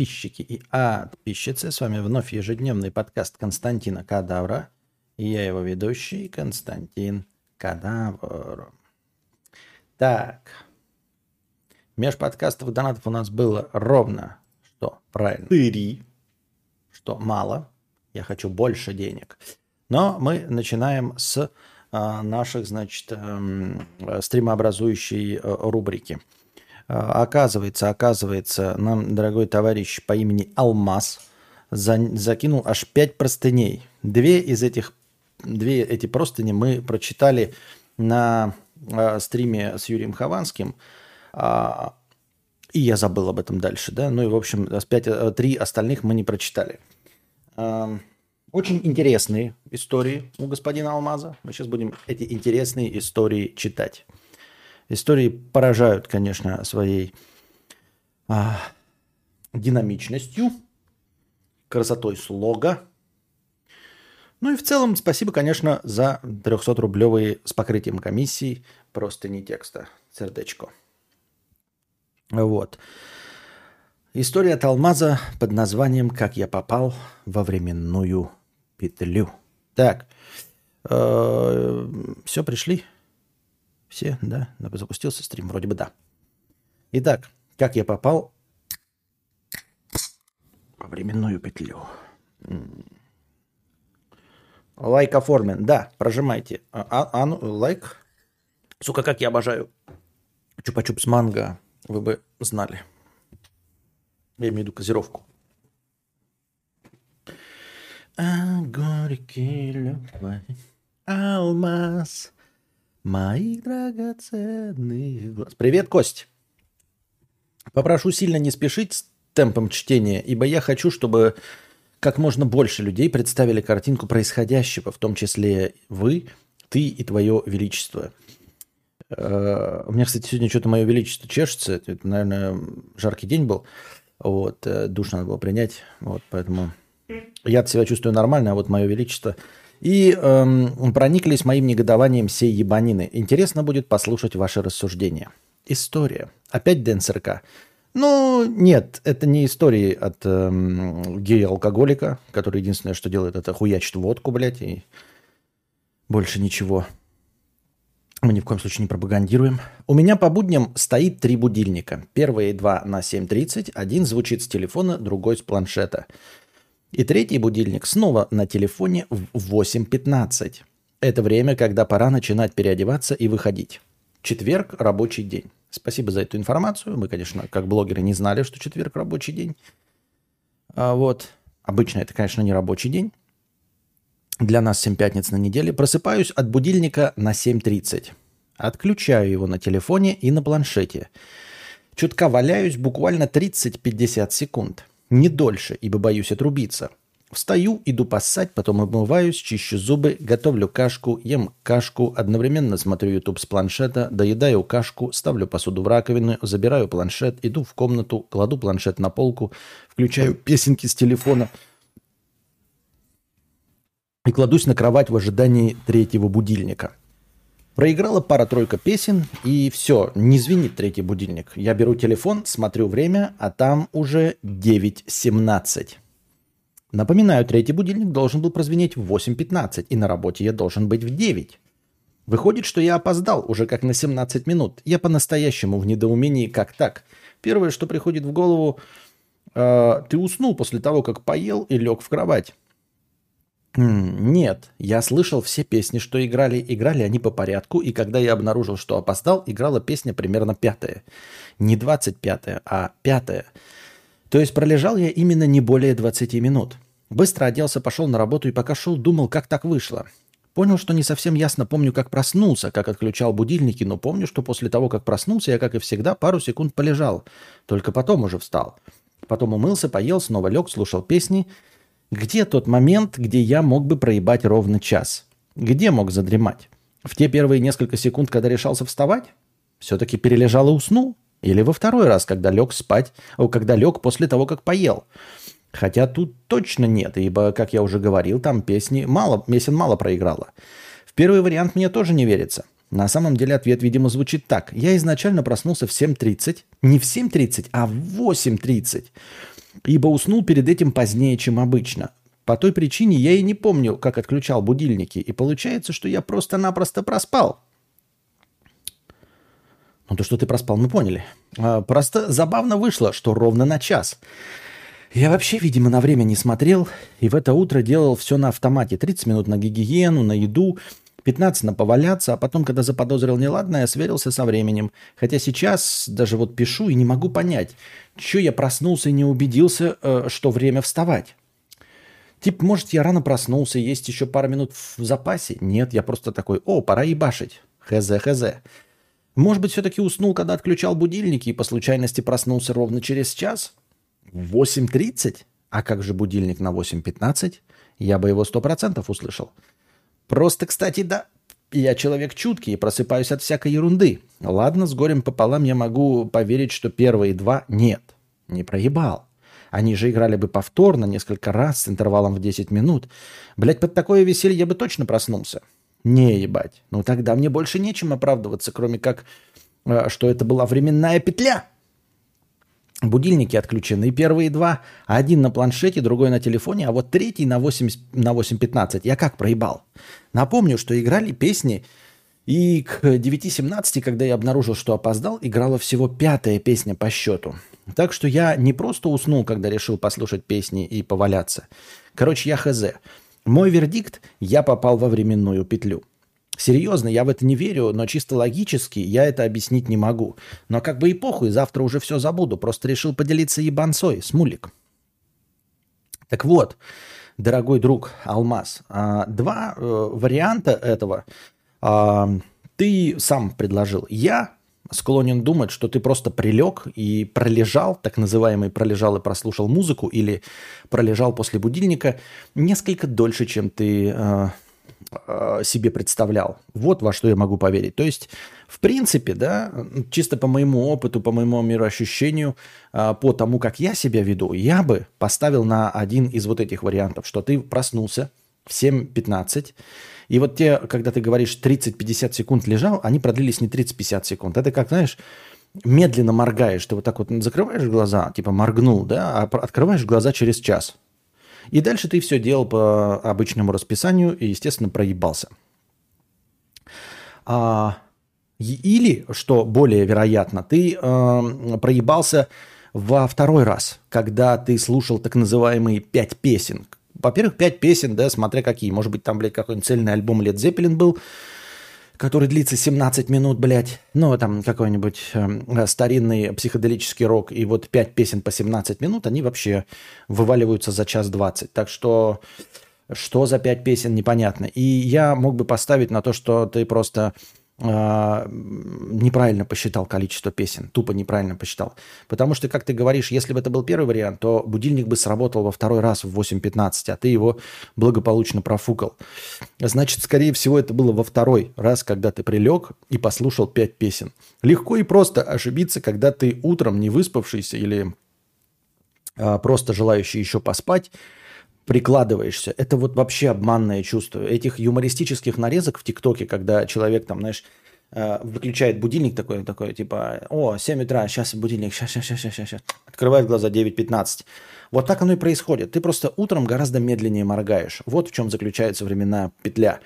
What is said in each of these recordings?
подписчики и подписчицы. С вами вновь ежедневный подкаст Константина Кадавра. И я его ведущий Константин Кадавр. Так. Меж подкастов донатов у нас было ровно, что правильно, три, что мало. Я хочу больше денег. Но мы начинаем с а, наших, значит, эм, стримообразующей э, рубрики – оказывается, оказывается, нам дорогой товарищ по имени Алмаз за, закинул аж пять простыней. Две из этих, две эти простыни мы прочитали на э, стриме с Юрием Хованским. Э, и я забыл об этом дальше, да. Ну и, в общем, пять, э, три остальных мы не прочитали. Э, очень интересные истории у господина Алмаза. Мы сейчас будем эти интересные истории читать. Истории поражают, конечно, своей а, динамичностью, красотой слога. Ну и в целом спасибо, конечно, за 300-рублевые с покрытием комиссии просто не текста. Сердечко. Вот. История от Алмаза под названием «Как я попал во временную петлю». Так, э, все, пришли? Все, да? Запустился стрим? Вроде бы да. Итак, как я попал во временную петлю? Лайк оформлен. Да, прожимайте. А, а, а ну, лайк. Сука, как я обожаю чупа-чуп с манго. Вы бы знали. Я имею в виду газировку. А горький любовь, алмаз, моих драгоценных глаз. Привет, Кость. Попрошу сильно не спешить с темпом чтения, ибо я хочу, чтобы как можно больше людей представили картинку происходящего, в том числе вы, ты и твое величество. Э, у меня, кстати, сегодня что-то мое величество чешется. Это, наверное, жаркий день был. Вот, э, душ надо было принять. Вот, поэтому я себя чувствую нормально, а вот мое величество и эм, прониклись моим негодованием сей ебанины. Интересно будет послушать ваши рассуждения. История. Опять ДНСРК. Ну, нет, это не истории от эм, гея-алкоголика, который единственное, что делает, это хуячит водку, блядь, и больше ничего. Мы ни в коем случае не пропагандируем. У меня по будням стоит три будильника. Первые два на 7.30, один звучит с телефона, другой с планшета. И третий будильник снова на телефоне в 8.15. Это время, когда пора начинать переодеваться и выходить. Четверг – рабочий день. Спасибо за эту информацию. Мы, конечно, как блогеры не знали, что четверг – рабочий день. А вот. Обычно это, конечно, не рабочий день. Для нас 7 пятниц на неделе. Просыпаюсь от будильника на 7.30. Отключаю его на телефоне и на планшете. Чутка валяюсь буквально 30-50 секунд – не дольше, ибо боюсь отрубиться. Встаю, иду поссать, потом обмываюсь, чищу зубы, готовлю кашку, ем кашку, одновременно смотрю YouTube с планшета, доедаю кашку, ставлю посуду в раковину, забираю планшет, иду в комнату, кладу планшет на полку, включаю песенки с телефона и кладусь на кровать в ожидании третьего будильника. Проиграла пара-тройка песен, и все, не звенит третий будильник. Я беру телефон, смотрю время, а там уже 9.17. Напоминаю, третий будильник должен был прозвенеть в 8.15, и на работе я должен быть в 9. Выходит, что я опоздал уже как на 17 минут. Я по-настоящему в недоумении, как так. Первое, что приходит в голову, э, ты уснул после того, как поел и лег в кровать. Нет, я слышал все песни, что играли. Играли они по порядку, и когда я обнаружил, что опоздал, играла песня примерно пятая. Не двадцать пятая, а пятая. То есть пролежал я именно не более 20 минут. Быстро оделся, пошел на работу и пока шел, думал, как так вышло. Понял, что не совсем ясно помню, как проснулся, как отключал будильники, но помню, что после того, как проснулся, я, как и всегда, пару секунд полежал. Только потом уже встал. Потом умылся, поел, снова лег, слушал песни – где тот момент, где я мог бы проебать ровно час? Где мог задремать? В те первые несколько секунд, когда решался вставать? Все-таки перележал и уснул? Или во второй раз, когда лег спать, когда лег после того, как поел? Хотя тут точно нет, ибо, как я уже говорил, там песни мало, песен мало проиграла. В первый вариант мне тоже не верится. На самом деле ответ, видимо, звучит так. Я изначально проснулся в 7.30. Не в 7.30, а в 8.30. ибо уснул перед этим позднее, чем обычно. По той причине я и не помню, как отключал будильники, и получается, что я просто-напросто проспал. Ну то, что ты проспал, мы поняли. А, просто забавно вышло, что ровно на час. Я вообще, видимо, на время не смотрел, и в это утро делал все на автомате. 30 минут на гигиену, на еду, 15 на поваляться, а потом, когда заподозрил неладное, сверился со временем. Хотя сейчас даже вот пишу и не могу понять, что я проснулся и не убедился, э, что время вставать. Типа, может, я рано проснулся, есть еще пара минут в запасе? Нет, я просто такой, о, пора ебашить. Хз, хз. Может быть, все-таки уснул, когда отключал будильники и по случайности проснулся ровно через час? В 8.30? А как же будильник на 8.15? Я бы его 100% услышал. Просто, кстати, да, я человек чуткий и просыпаюсь от всякой ерунды. Ладно, с горем пополам я могу поверить, что первые два нет. Не проебал. Они же играли бы повторно несколько раз с интервалом в 10 минут. Блять, под такое веселье я бы точно проснулся. Не ебать. Ну тогда мне больше нечем оправдываться, кроме как, э, что это была временная петля. Будильники отключены, первые два. Один на планшете, другой на телефоне, а вот третий на 8.15. На 8.15. Я как проебал? Напомню, что играли песни, и к 9.17, когда я обнаружил, что опоздал, играла всего пятая песня по счету. Так что я не просто уснул, когда решил послушать песни и поваляться. Короче, я хз. Мой вердикт – я попал во временную петлю. Серьезно, я в это не верю, но чисто логически я это объяснить не могу. Но как бы и похуй, завтра уже все забуду. Просто решил поделиться ебанцой, смулик. Так вот, дорогой друг Алмаз, а, два э, варианта этого а, ты сам предложил. Я склонен думать, что ты просто прилег и пролежал, так называемый пролежал и прослушал музыку, или пролежал после будильника несколько дольше, чем ты э, себе представлял. Вот во что я могу поверить. То есть, в принципе, да, чисто по моему опыту, по моему мироощущению, э, по тому, как я себя веду, я бы поставил на один из вот этих вариантов, что ты проснулся в 7.15, и вот те, когда ты говоришь 30-50 секунд лежал, они продлились не 30-50 секунд. Это как, знаешь, медленно моргаешь. Ты вот так вот закрываешь глаза, типа моргнул, да, а открываешь глаза через час. И дальше ты все делал по обычному расписанию и, естественно, проебался. А, или, что более вероятно, ты э, проебался во второй раз, когда ты слушал так называемые пять песен. Во-первых, пять песен, да, смотря какие. Может быть, там, блядь, какой-нибудь цельный альбом Лед Зеппелин был, который длится 17 минут, блядь, ну, там какой-нибудь э, старинный психоделический рок, и вот 5 песен по 17 минут, они вообще вываливаются за час 20. Так что что за 5 песен, непонятно. И я мог бы поставить на то, что ты просто неправильно посчитал количество песен, тупо неправильно посчитал. Потому что, как ты говоришь, если бы это был первый вариант, то будильник бы сработал во второй раз в 8.15, а ты его благополучно профукал. Значит, скорее всего, это было во второй раз, когда ты прилег и послушал пять песен. Легко и просто ошибиться, когда ты утром не выспавшийся или а, просто желающий еще поспать, прикладываешься. Это вот вообще обманное чувство. Этих юмористических нарезок в ТикТоке, когда человек там, знаешь, э, выключает будильник такой, такой, типа, о, 7 утра, сейчас будильник, сейчас, сейчас, сейчас, сейчас, сейчас. Открывает глаза 9.15. Вот так оно и происходит. Ты просто утром гораздо медленнее моргаешь. Вот в чем заключается временная петля.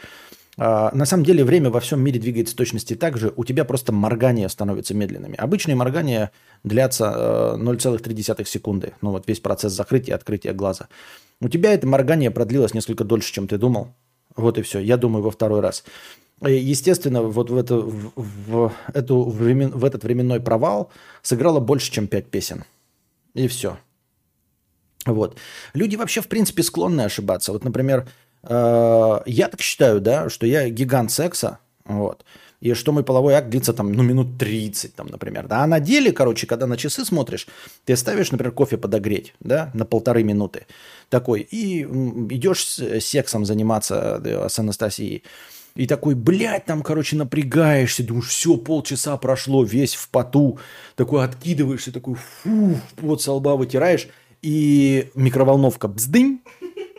А, на самом деле время во всем мире двигается точности так же, у тебя просто моргания становятся медленными. Обычные моргания длятся 0,3 э, секунды. Ну вот весь процесс закрытия и открытия глаза. У тебя это моргание продлилось несколько дольше, чем ты думал. Вот и все. Я думаю во второй раз. Естественно, вот в, это, в, в, эту, времен, в этот временной провал сыграло больше, чем пять песен. И все. Вот. Люди вообще, в принципе, склонны ошибаться. Вот, например, Э, я так считаю, да, что я гигант секса, вот, и что мой половой акт длится там, ну, минут 30, там, например, да, а на деле, короче, когда на часы смотришь, ты ставишь, например, кофе подогреть, да, на полторы минуты, такой, и идешь с сексом заниматься э, с Анастасией, и такой, блядь, там, короче, напрягаешься, думаешь, все, полчаса прошло, весь в поту, такой откидываешься, такой, фу, пот со лба вытираешь, и микроволновка бздынь,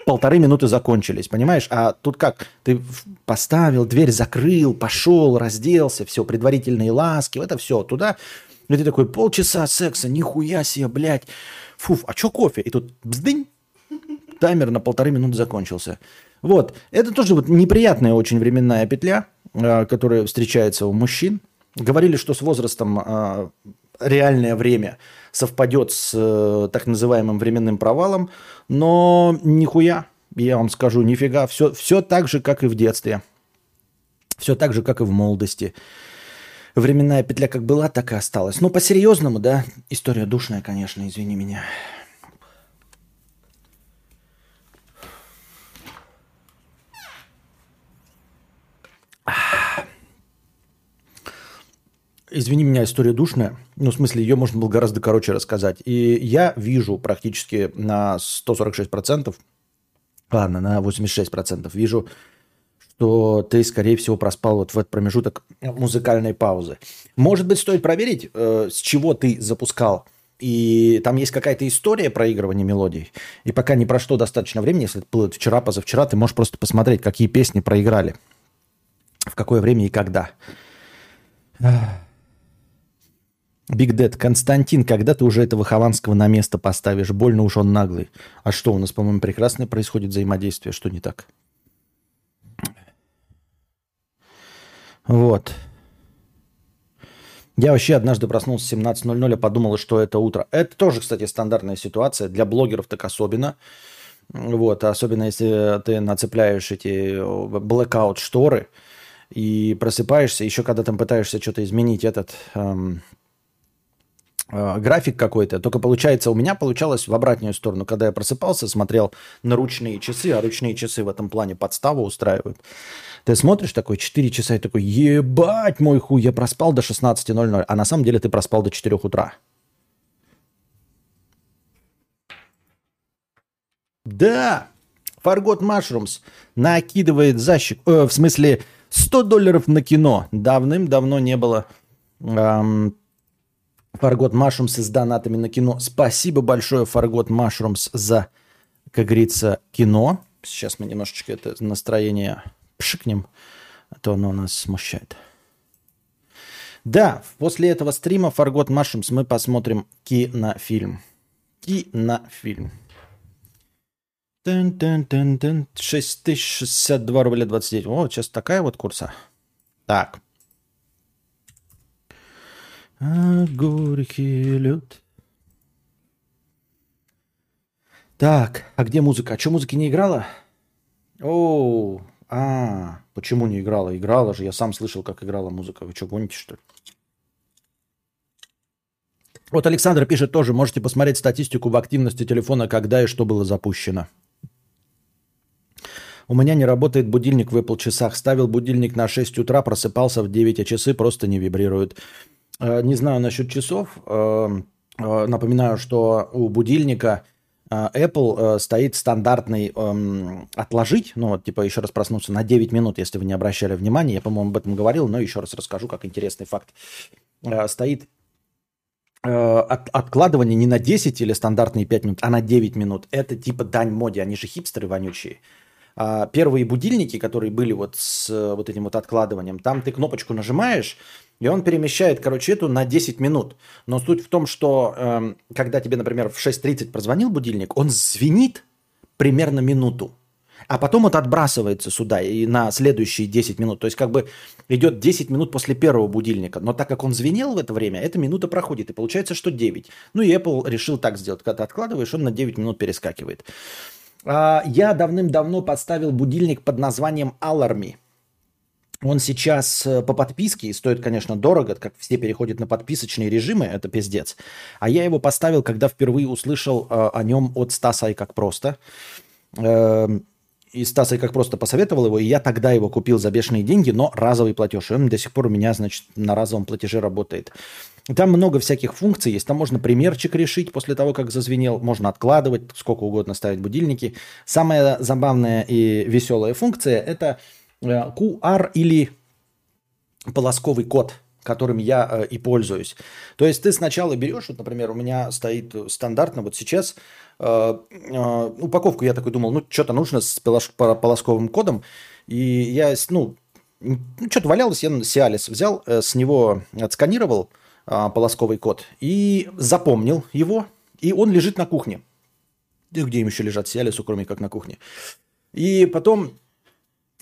полторы минуты закончились, понимаешь? А тут как? Ты поставил, дверь закрыл, пошел, разделся, все, предварительные ласки, это все. Туда И ты такой, полчаса секса, нихуя себе, блядь. Фуф, а что кофе? И тут бздынь, таймер на полторы минуты закончился. Вот, это тоже вот неприятная очень временная петля, а, которая встречается у мужчин. Говорили, что с возрастом а, реальное время совпадет с э, так называемым временным провалом, но нихуя, я вам скажу, нифига, все, все так же, как и в детстве. Все так же, как и в молодости. Временная петля как была, так и осталась. Но по-серьезному, да, история душная, конечно, извини меня. Извини меня, история душная. Ну, в смысле, ее можно было гораздо короче рассказать. И я вижу практически на 146%, ладно, на 86%, вижу, что ты, скорее всего, проспал вот в этот промежуток музыкальной паузы. Может быть, стоит проверить, э, с чего ты запускал. И там есть какая-то история проигрывания мелодий. И пока не прошло достаточно времени, если это было вчера, позавчера, ты можешь просто посмотреть, какие песни проиграли. В какое время и когда. Биг Дэд, Константин, когда ты уже этого Хованского на место поставишь? Больно уж он наглый. А что, у нас, по-моему, прекрасное происходит взаимодействие. Что не так? Вот. Я вообще однажды проснулся в 17.00 и подумал, что это утро. Это тоже, кстати, стандартная ситуация. Для блогеров так особенно. Вот, особенно если ты нацепляешь эти blackout шторы и просыпаешься, еще когда там пытаешься что-то изменить этот эм, э, график какой-то, только получается, у меня получалось в обратную сторону. Когда я просыпался, смотрел на ручные часы, а ручные часы в этом плане подставу устраивают. Ты смотришь такой 4 часа и такой, ебать мой хуй, я проспал до 16.00, а на самом деле ты проспал до 4 утра. Да, Фаргот Mushrooms накидывает защик, э, в смысле 100 долларов на кино. Давным-давно не было эм, Фаргот Машрумс с донатами на кино. Спасибо большое, Фаргот Машрумс, за, как говорится, кино. Сейчас мы немножечко это настроение пшикнем, а то оно нас смущает. Да, после этого стрима Фаргот Машрумс мы посмотрим кинофильм. Кинофильм. Тын -тын -тын -тын. 6062 рубля 29. Вот сейчас такая вот курса. Так. А горький лед. Так, а где музыка? А что, музыки не играла? О, а, почему не играла? Играла же, я сам слышал, как играла музыка. Вы что, гоните, что ли? Вот Александр пишет тоже, можете посмотреть статистику в активности телефона, когда и что было запущено. У меня не работает будильник в Apple часах. Ставил будильник на 6 утра, просыпался в 9, а часы просто не вибрируют. Э, не знаю насчет часов. Э, э, напоминаю, что у будильника Apple стоит стандартный эм, отложить, ну вот типа еще раз проснуться на 9 минут, если вы не обращали внимания. Я, по-моему, об этом говорил, но еще раз расскажу, как интересный факт. Стоит от, откладывание не на 10 или стандартные 5 минут, а на 9 минут. Это типа дань моде, они же хипстеры вонючие. А, первые будильники, которые были вот с вот этим вот откладыванием, там ты кнопочку нажимаешь, и он перемещает, короче, эту на 10 минут. Но суть в том, что э, когда тебе, например, в 6.30 прозвонил будильник, он звенит примерно минуту. А потом вот отбрасывается сюда и на следующие 10 минут. То есть как бы идет 10 минут после первого будильника. Но так как он звенел в это время, эта минута проходит. И получается, что 9. Ну и Apple решил так сделать. Когда ты откладываешь, он на 9 минут перескакивает. А, я давным-давно поставил будильник под названием Alarmy. Он сейчас э, по подписке и стоит, конечно, дорого, как все переходят на подписочные режимы, это пиздец. А я его поставил, когда впервые услышал э, о нем от Стаса и как просто. Э, и Стаса и как просто посоветовал его, и я тогда его купил за бешеные деньги, но разовый платеж. И он до сих пор у меня, значит, на разовом платеже работает. Там много всяких функций есть. Там можно примерчик решить после того, как зазвенел. Можно откладывать, сколько угодно ставить будильники. Самая забавная и веселая функция – это QR э, или полосковый код, которым я э, и пользуюсь. То есть ты сначала берешь, вот, например, у меня стоит стандартно вот сейчас э, упаковку, я такой думал, ну, что-то нужно с полосковым кодом. И я, ну, ну что-то валялось, я Сиалис взял, с него отсканировал – полосковый код. И запомнил его, и он лежит на кухне. И где им еще лежат Сиалису, кроме как на кухне. И потом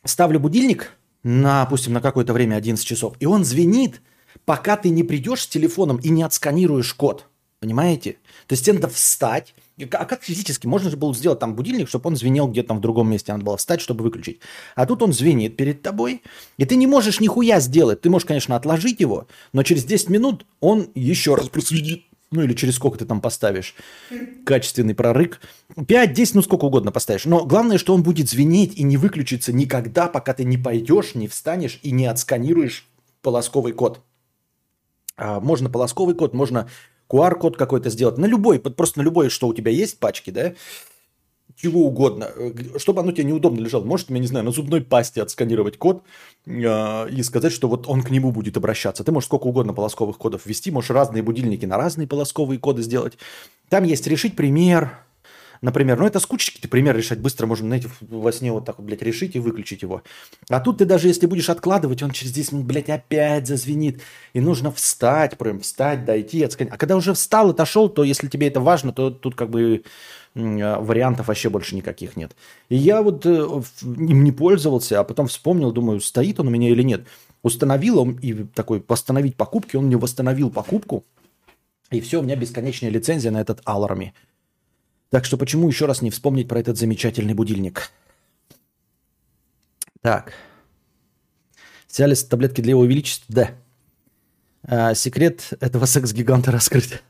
ставлю будильник, на, допустим, на какое-то время 11 часов, и он звенит, пока ты не придешь с телефоном и не отсканируешь код. Понимаете? То есть тебе надо встать. А как физически? Можно же было сделать там будильник, чтобы он звенел где-то в другом месте. Надо было встать, чтобы выключить. А тут он звенит перед тобой, и ты не можешь нихуя сделать. Ты можешь, конечно, отложить его, но через 10 минут он еще раз просведит. Ну или через сколько ты там поставишь качественный прорык. 5-10, ну сколько угодно поставишь. Но главное, что он будет звенеть и не выключится никогда, пока ты не пойдешь, не встанешь и не отсканируешь полосковый код. А, можно полосковый код, можно QR-код какой-то сделать. На любой, просто на любой, что у тебя есть пачки, да, чего угодно, э, чтобы оно тебе неудобно лежало. Может, я не знаю, на зубной пасте отсканировать код э, и сказать, что вот он к нему будет обращаться. Ты можешь сколько угодно полосковых кодов ввести, можешь разные будильники на разные полосковые коды сделать. Там есть решить пример, например. Ну, это с ты пример решать быстро можно, знаете, во сне вот так вот, блядь, решить и выключить его. А тут ты даже если будешь откладывать, он через 10 минут, блядь, опять зазвенит. И нужно встать, прям встать, дойти, отсканировать. А когда уже встал, отошел, то если тебе это важно, то тут как бы вариантов вообще больше никаких нет. И я вот э, им не пользовался, а потом вспомнил, думаю, стоит он у меня или нет. Установил он и такой восстановить покупки, он мне восстановил покупку. И все, у меня бесконечная лицензия на этот Alarmy. Так что почему еще раз не вспомнить про этот замечательный будильник? Так. Сиалис таблетки для его величества? Да. А, секрет этого секс-гиганта раскрыт.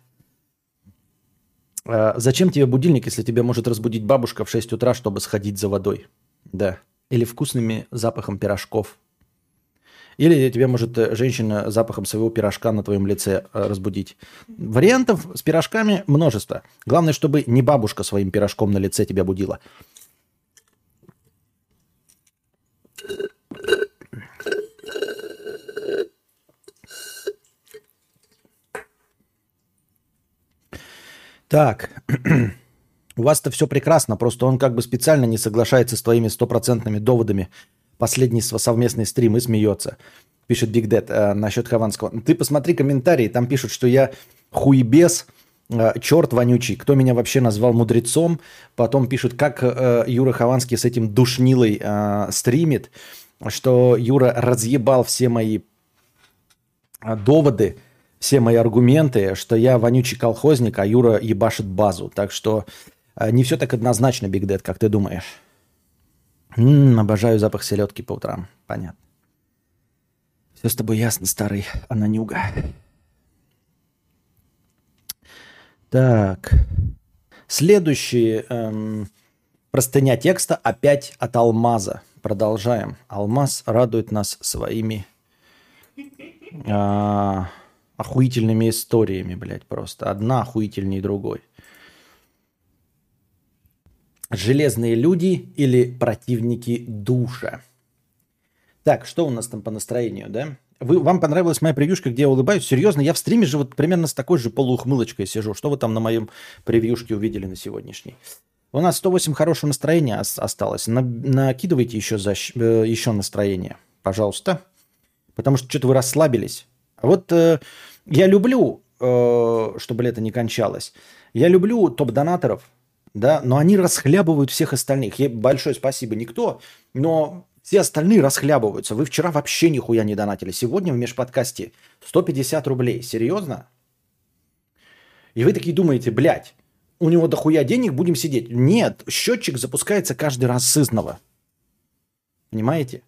А, зачем тебе будильник, если тебя может разбудить бабушка в 6 утра, чтобы сходить за водой? Да. Или вкусными запахом пирожков. Или тебя может э, женщина запахом своего пирожка на твоем лице э, разбудить. Вариантов с пирожками множество. Главное, чтобы не бабушка своим пирожком на лице тебя будила. Так, у вас-то все прекрасно, просто он как бы специально не соглашается с твоими стопроцентными доводами последний совместный стрим и смеется. Пишет Биг Дэд э, насчет Хованского. Ты посмотри комментарии, там пишут, что я хуебес, э, черт вонючий. Кто меня вообще назвал мудрецом? Потом пишут, как э, Юра Хованский с этим душнилой э, стримит, что Юра разъебал все мои э, доводы, все мои аргументы, что я вонючий колхозник, а Юра ебашит базу. Так что э, не все так однозначно, Биг Дэд, как ты думаешь. М-м, обожаю запах селедки по утрам. Понятно. Все с тобой ясно, старый ананюга. Так. Следующий эм, простыня текста опять от Алмаза. Продолжаем. Алмаз радует нас своими э, охуительными историями, блядь, просто. Одна охуительнее другой. Железные люди или противники душа. Так, что у нас там по настроению, да? Вы, вам понравилась моя превьюшка, где я улыбаюсь? Серьезно, я в стриме же вот примерно с такой же полуухмылочкой сижу. Что вы там на моем превьюшке увидели на сегодняшний? У нас 108 хорошего настроения осталось. На, накидывайте еще, за, э, еще настроение, пожалуйста. Потому что что-то вы расслабились. Вот э, я люблю, э, чтобы лето не кончалось. Я люблю топ-донаторов, да, но они расхлябывают всех остальных. Ей большое спасибо никто, но все остальные расхлябываются. Вы вчера вообще нихуя не донатили. Сегодня в межподкасте 150 рублей. Серьезно? И вы такие думаете, блядь, у него дохуя денег, будем сидеть. Нет, счетчик запускается каждый раз с изного. Понимаете?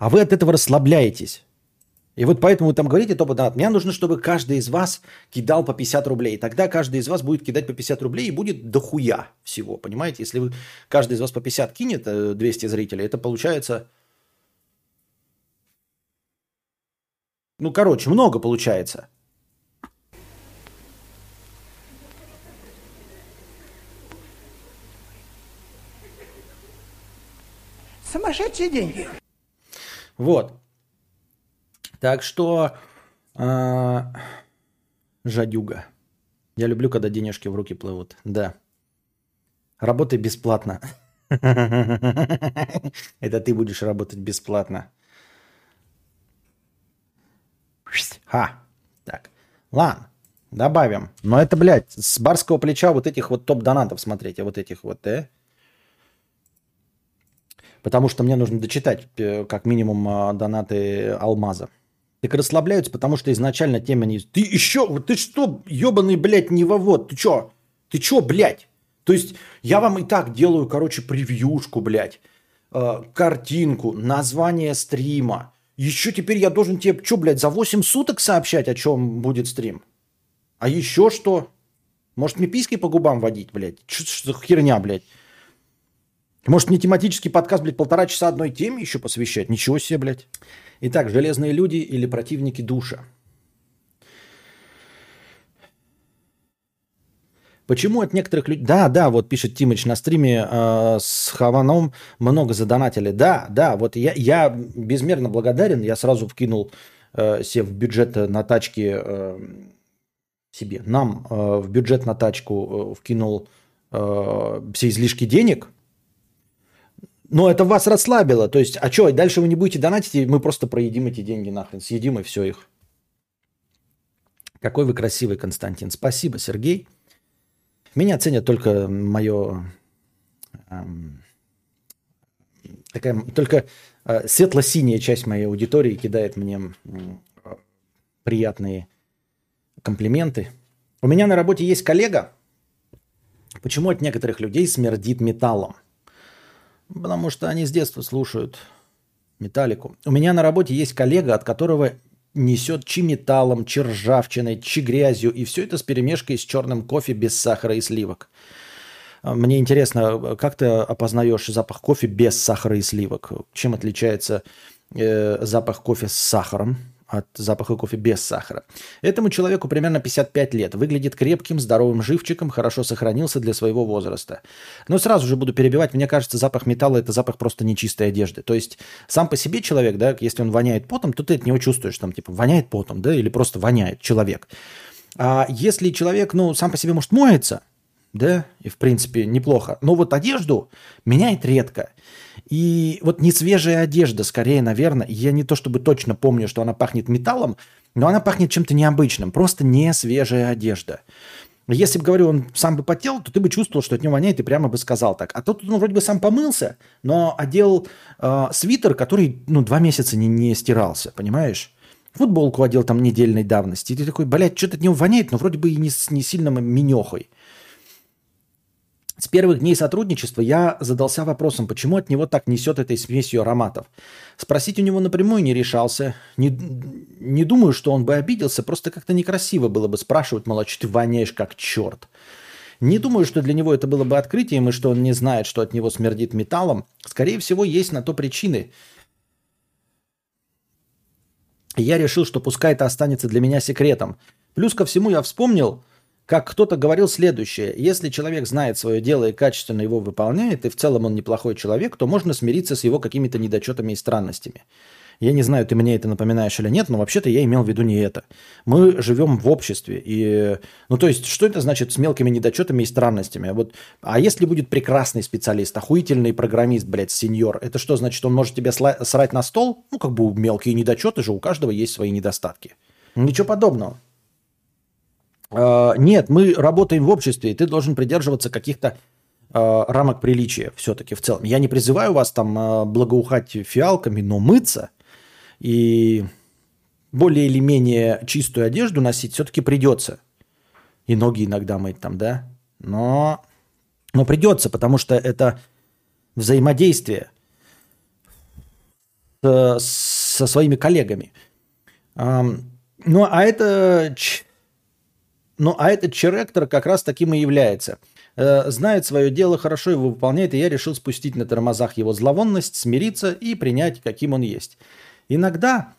А вы от этого расслабляетесь. И вот поэтому вы там говорите топ донат. Мне нужно, чтобы каждый из вас кидал по 50 рублей. Тогда каждый из вас будет кидать по 50 рублей и будет дохуя всего. Понимаете? Если вы, каждый из вас по 50 кинет, 200 э, зрителей, это получается... Ну, короче, много получается. Сумасшедшие деньги. Вот. Так что э, жадюга. Я люблю, когда денежки в руки плывут. Да. Работай бесплатно. Это ты будешь работать бесплатно. Ха. Так. Ладно, добавим. Но это, блядь, с барского плеча вот этих вот топ-донатов смотрите, вот этих вот, э? Потому что мне нужно дочитать э, как минимум а, донаты алмаза. Так расслабляются, потому что изначально тема не... Ты еще... Ты что, ебаный, блядь, не вовод? Ты что? Ты что, блядь? То есть я вам и так делаю, короче, превьюшку, блядь, э, картинку, название стрима. Еще теперь я должен тебе, что, блядь, за 8 суток сообщать, о чем будет стрим? А еще что? Может, мне писькой по губам водить, блядь? Что за херня, блядь? Может, мне тематический подкаст, блядь, полтора часа одной теме еще посвящать? Ничего себе, блядь. Итак, железные люди или противники душа. Почему от некоторых людей... Да, да, вот пишет Тимыч на стриме э, с Хаваном много задонатили. Да, да, вот я, я безмерно благодарен. Я сразу вкинул э, себе в бюджет на тачки э, себе, нам э, в бюджет на тачку э, вкинул э, все излишки денег. Но это вас расслабило. То есть, а что, дальше вы не будете донатить, и мы просто проедим эти деньги нахрен. Съедим и все их. Какой вы красивый, Константин. Спасибо, Сергей. Меня ценят только мое... Эм, такая, только э, светло-синяя часть моей аудитории кидает мне э, приятные комплименты. У меня на работе есть коллега. Почему от некоторых людей смердит металлом? Потому что они с детства слушают металлику. У меня на работе есть коллега, от которого несет чи металлом, чи ржавчиной, чи грязью, и все это с перемешкой с черным кофе без сахара и сливок. А, мне интересно, как ты опознаешь запах кофе без сахара и сливок? Чем отличается э, запах кофе с сахаром? От запаха кофе без сахара. Этому человеку примерно 55 лет. Выглядит крепким, здоровым живчиком, хорошо сохранился для своего возраста. Но сразу же буду перебивать. Мне кажется, запах металла – это запах просто нечистой одежды. То есть сам по себе человек, да, если он воняет потом, то ты от него чувствуешь, там, типа, воняет потом, да, или просто воняет человек. А если человек, ну, сам по себе, может, моется, да, и в принципе неплохо, но вот одежду меняет редко. И вот не свежая одежда, скорее, наверное, я не то чтобы точно помню, что она пахнет металлом, но она пахнет чем-то необычным, просто не свежая одежда. Если бы, говорю, он сам бы потел, то ты бы чувствовал, что от него воняет, и прямо бы сказал так. А тут он вроде бы сам помылся, но одел э, свитер, который, ну, два месяца не, не стирался, понимаешь? Футболку одел там недельной давности. И ты такой, блядь, что-то от него воняет, но вроде бы и не, не сильно минехой. С первых дней сотрудничества я задался вопросом, почему от него так несет этой смесью ароматов. Спросить у него напрямую не решался. Не, не думаю, что он бы обиделся, просто как-то некрасиво было бы спрашивать, мол, а что ты воняешь как черт. Не думаю, что для него это было бы открытием, и что он не знает, что от него смердит металлом. Скорее всего, есть на то причины. я решил, что пускай это останется для меня секретом. Плюс ко всему я вспомнил, как кто-то говорил следующее. Если человек знает свое дело и качественно его выполняет, и в целом он неплохой человек, то можно смириться с его какими-то недочетами и странностями. Я не знаю, ты мне это напоминаешь или нет, но вообще-то я имел в виду не это. Мы живем в обществе. И, ну, то есть, что это значит с мелкими недочетами и странностями? Вот, а если будет прекрасный специалист, охуительный программист, блядь, сеньор, это что значит, он может тебе срать на стол? Ну, как бы мелкие недочеты же, у каждого есть свои недостатки. Ничего подобного. А, нет, мы работаем в обществе, и ты должен придерживаться каких-то а, рамок приличия все-таки в целом. Я не призываю вас там а, благоухать фиалками, но мыться и более или менее чистую одежду носить все-таки придется. И ноги иногда мыть там, да? Но, но придется, потому что это взаимодействие со, со своими коллегами. Ну, а это ну, а этот черектор как раз таким и является. Э, знает свое дело, хорошо его выполняет, и я решил спустить на тормозах его зловонность, смириться и принять, каким он есть. Иногда,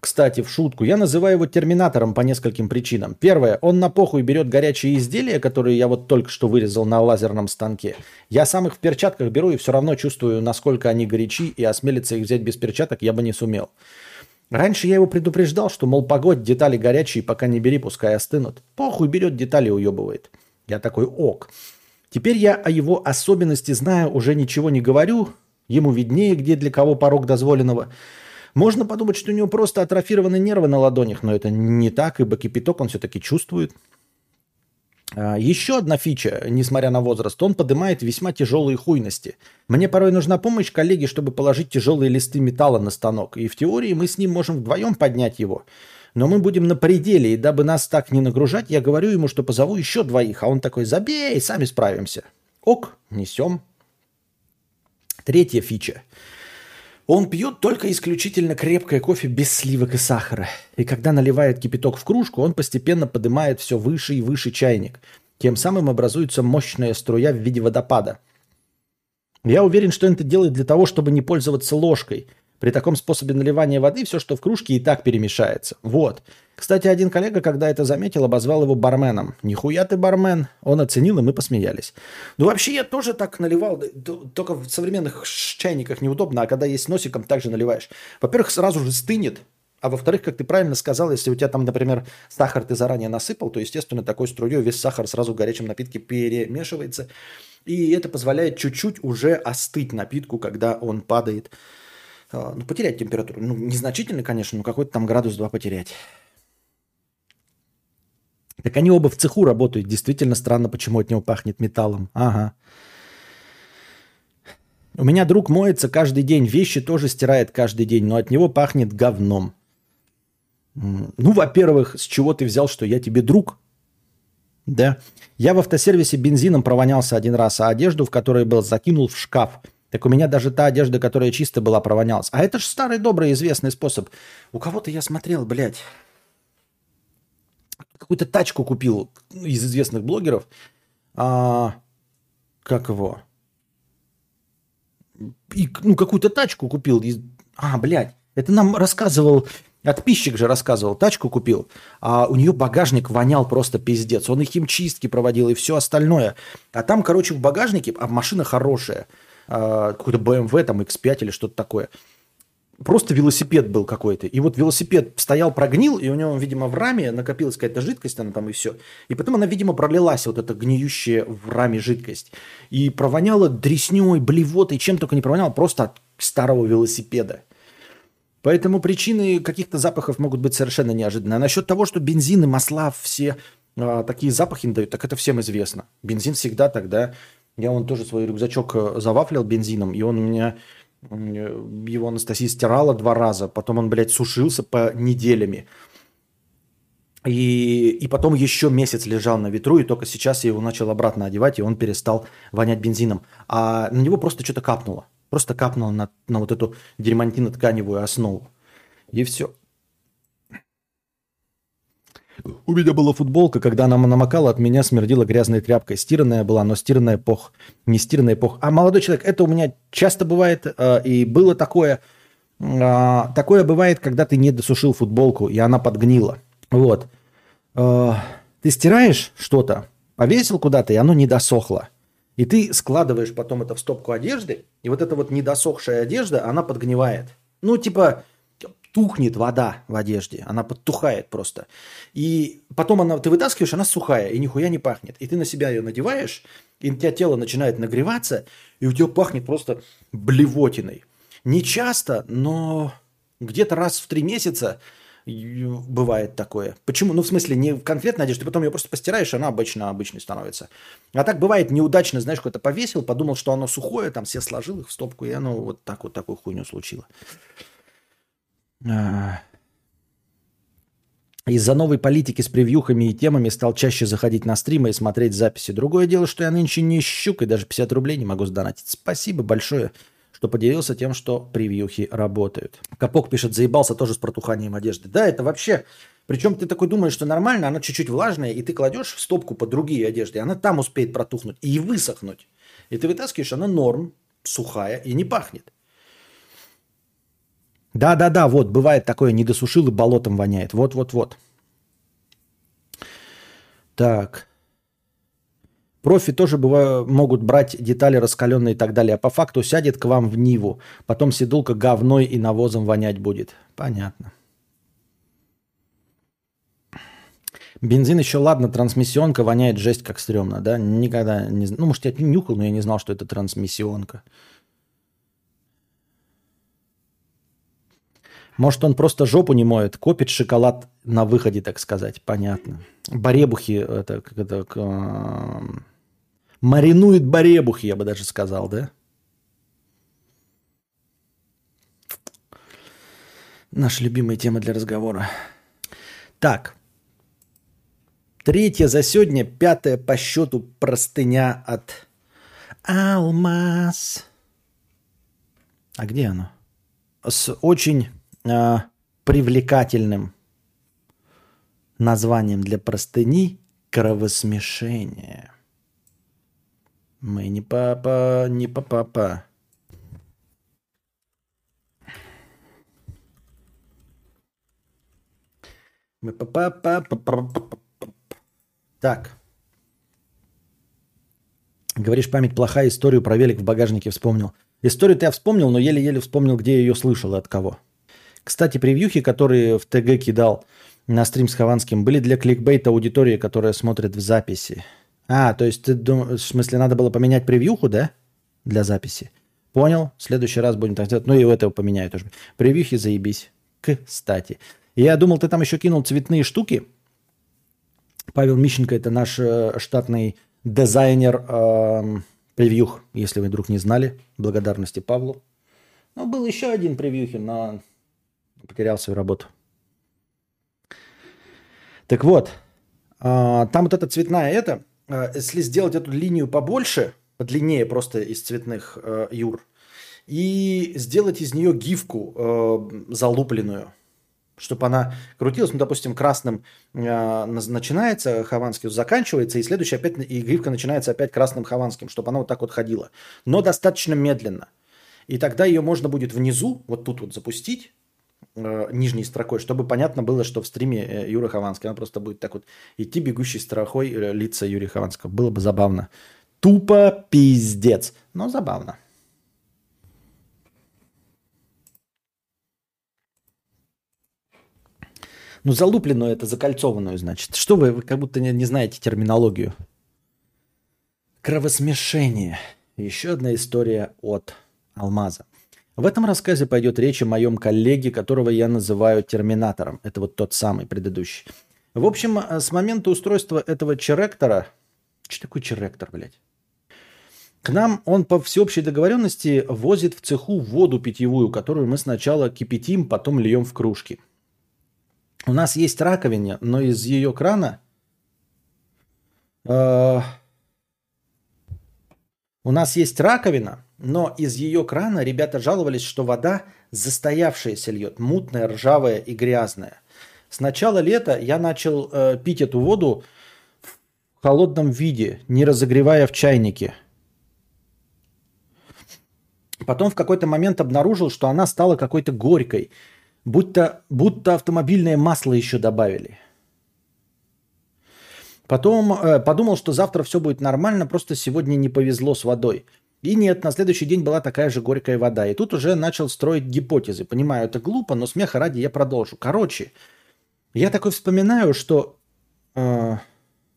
кстати, в шутку, я называю его терминатором по нескольким причинам. Первое, он на похуй берет горячие изделия, которые я вот только что вырезал на лазерном станке. Я сам их в перчатках беру и все равно чувствую, насколько они горячи, и осмелиться их взять без перчаток я бы не сумел. Раньше я его предупреждал, что, мол, погодь, детали горячие, пока не бери, пускай остынут. Похуй, берет детали уебывает. Я такой, ок. Теперь я о его особенности знаю, уже ничего не говорю. Ему виднее, где для кого порог дозволенного. Можно подумать, что у него просто атрофированы нервы на ладонях, но это не так, ибо кипяток он все-таки чувствует. А, Еще одна фича, несмотря на возраст, он поднимает весьма тяжелые хуйности. Мне порой нужна помощь коллеги, чтобы положить тяжелые листы металла на станок. И в теории мы с ним можем вдвоем поднять его. Но мы будем на пределе, и дабы нас так не нагружать, я говорю ему, что позову еще двоих. А он такой, забей, сами справимся. Ок, несем. Третья фича. Он пьет только исключительно крепкое кофе без сливок и сахара. И когда наливает кипяток в кружку, он постепенно поднимает все выше и выше чайник. Тем самым образуется мощная струя в виде водопада. Я уверен, что он это делает для того, чтобы не пользоваться ложкой. При таком способе наливания воды все, что в кружке, и так перемешается. Вот. Кстати, один коллега, когда это заметил, обозвал его барменом. Нихуя ты бармен. Он оценил, и мы посмеялись. Ну, вообще, я тоже так наливал. Только в современных чайниках неудобно, а когда есть носиком, также наливаешь. Во-первых, сразу же стынет. А во-вторых, как ты правильно сказал, если у тебя там, например, сахар ты заранее насыпал, то, естественно, такой струей весь сахар сразу в горячем напитке перемешивается. И это позволяет чуть-чуть уже остыть напитку, когда он падает а, ну, потерять температуру. Ну, незначительно, конечно, но какой-то там градус-два потерять. Так они оба в цеху работают. Действительно странно, почему от него пахнет металлом. Ага. У меня друг моется каждый день, вещи тоже стирает каждый день, но от него пахнет говном. Ну, во-первых, с чего ты взял, что я тебе друг? Да. Я в автосервисе бензином провонялся один раз, а одежду, в которой был, закинул в шкаф. Так у меня даже та одежда, которая чисто была, провонялась. А это же старый добрый известный способ. У кого-то я смотрел, блядь, какую-то тачку купил из известных блогеров. А, как его? И, ну, какую-то тачку купил. Из... А, блядь, это нам рассказывал Подписчик же рассказывал, тачку купил, а у нее багажник вонял просто пиздец. Он и химчистки проводил, и все остальное. А там, короче, в багажнике, а машина хорошая – а, какой-то BMW, там X5 или что-то такое. Просто велосипед был какой-то. И вот велосипед стоял, прогнил, и у него, видимо, в раме накопилась какая-то жидкость, она там и все. И потом она, видимо, пролилась, вот эта гниющая в раме жидкость. И провоняла дресней, блевотой, чем только не провоняла, просто от старого велосипеда. Поэтому причины каких-то запахов могут быть совершенно неожиданные. А насчет того, что бензин и масла все а, такие запахи дают, так это всем известно. Бензин всегда тогда я вон тоже свой рюкзачок э, завафлил бензином, и он у меня, его Анастасия стирала два раза, потом он, блядь, сушился по неделями. И, и потом еще месяц лежал на ветру, и только сейчас я его начал обратно одевать, и он перестал вонять бензином. А на него просто что-то капнуло. Просто капнуло на, на вот эту дерьмантино-тканевую основу. И все. У меня была футболка, когда она намокала, от меня смердила грязной тряпкой. Стиранная была, но стиранная пох. Не стиранная пох. А молодой человек, это у меня часто бывает, э, и было такое. Э, такое бывает, когда ты не досушил футболку, и она подгнила. Вот. Э, ты стираешь что-то, повесил куда-то, и оно не досохло. И ты складываешь потом это в стопку одежды, и вот эта вот недосохшая одежда, она подгнивает. Ну, типа, тухнет вода в одежде, она подтухает просто. И потом она, ты вытаскиваешь, она сухая и нихуя не пахнет. И ты на себя ее надеваешь, и у тебя тело начинает нагреваться, и у тебя пахнет просто блевотиной. Не часто, но где-то раз в три месяца бывает такое. Почему? Ну, в смысле, не в конкретной одежде, ты потом ее просто постираешь, она обычно обычной становится. А так бывает неудачно, знаешь, какой-то повесил, подумал, что оно сухое, там все сложил их в стопку, и оно вот так вот такую хуйню случило. А. Из-за новой политики с превьюхами и темами стал чаще заходить на стримы и смотреть записи. Другое дело, что я нынче не щук и даже 50 рублей не могу сдонатить. Спасибо большое, что поделился тем, что превьюхи работают. Капок пишет, заебался тоже с протуханием одежды. Да, это вообще... Причем ты такой думаешь, что нормально, она чуть-чуть влажная, и ты кладешь в стопку под другие одежды, она там успеет протухнуть и высохнуть. И ты вытаскиваешь, она норм, сухая и не пахнет. Да-да-да, вот, бывает такое, не досушил и болотом воняет. Вот-вот-вот. Так. Профи тоже бывают, могут брать детали раскаленные и так далее, а по факту сядет к вам в Ниву, потом седулка говной и навозом вонять будет. Понятно. Бензин еще ладно, трансмиссионка воняет жесть как стрёмно, да? Никогда не... Ну, может, я нюхал, но я не знал, что это трансмиссионка. Может, он просто жопу не моет, копит шоколад на выходе, так сказать. Понятно. Баребухи, это, как это, э, маринует баребухи, я бы даже сказал, да? Наша любимая тема для разговора. Так. Третья за сегодня, пятая по счету простыня от Алмаз. А где оно? С очень э, привлекательным названием для простыни кровосмешение. Мы не папа, не папа. Мы папа, Так. Говоришь, память плохая, историю про велик в багажнике вспомнил. Историю-то я вспомнил, но еле-еле вспомнил, где я ее слышал и от кого. Кстати, превьюхи, которые в ТГ кидал на стрим с Хованским, были для кликбейта аудитории, которая смотрит в записи. А, то есть ты думаешь, в смысле, надо было поменять превьюху, да? Для записи. Понял. В следующий раз будем так делать. Ну и этого поменяю тоже. Превьюхи заебись. Кстати. Я думал, ты там еще кинул цветные штуки. Павел Мищенко – это наш э, штатный дизайнер э, превьюх, если вы вдруг не знали. Благодарности Павлу. Ну, был еще один превьюхин, но потерял свою работу. Так вот, э, там вот эта цветная это, э, если сделать эту линию побольше, подлиннее просто из цветных э, юр, и сделать из нее гифку залупленную – чтобы она крутилась, ну, допустим, красным начинается хованский, заканчивается, и следующий опять, и гривка начинается опять красным хованским, чтобы она вот так вот ходила. Но достаточно медленно. И тогда ее можно будет внизу, вот тут вот запустить, э, нижней строкой, чтобы понятно было, что в стриме э, Юра Хованский, она просто будет так вот идти бегущей строкой э, лица Юрия Хованского. Было бы забавно. Тупо пиздец, но забавно. Ну, залупленную это закольцованную, значит. Что вы, вы как будто не, не знаете терминологию. Кровосмешение. Еще одна история от Алмаза. В этом рассказе пойдет речь о моем коллеге, которого я называю терминатором. Это вот тот самый предыдущий. В общем, э, с момента устройства этого черектора... Что такое черектор, блядь? К нам он по всеобщей договоренности возит в цеху воду питьевую, которую мы сначала кипятим, потом льем в кружки – у нас есть раковина, но из ее крана э, у нас есть раковина, но из ее крана ребята жаловались, что вода застоявшаяся льет, мутная, ржавая и грязная. С начала лета я начал э, пить эту воду в холодном виде, не разогревая в чайнике. Потом в какой-то момент обнаружил, что она стала какой-то горькой будто, будто автомобильное масло еще добавили. Потом э, подумал, что завтра все будет нормально, просто сегодня не повезло с водой. И нет, на следующий день была такая же горькая вода. И тут уже начал строить гипотезы. Понимаю, это глупо, но смеха ради я продолжу. Короче, я такой вспоминаю, что... Э,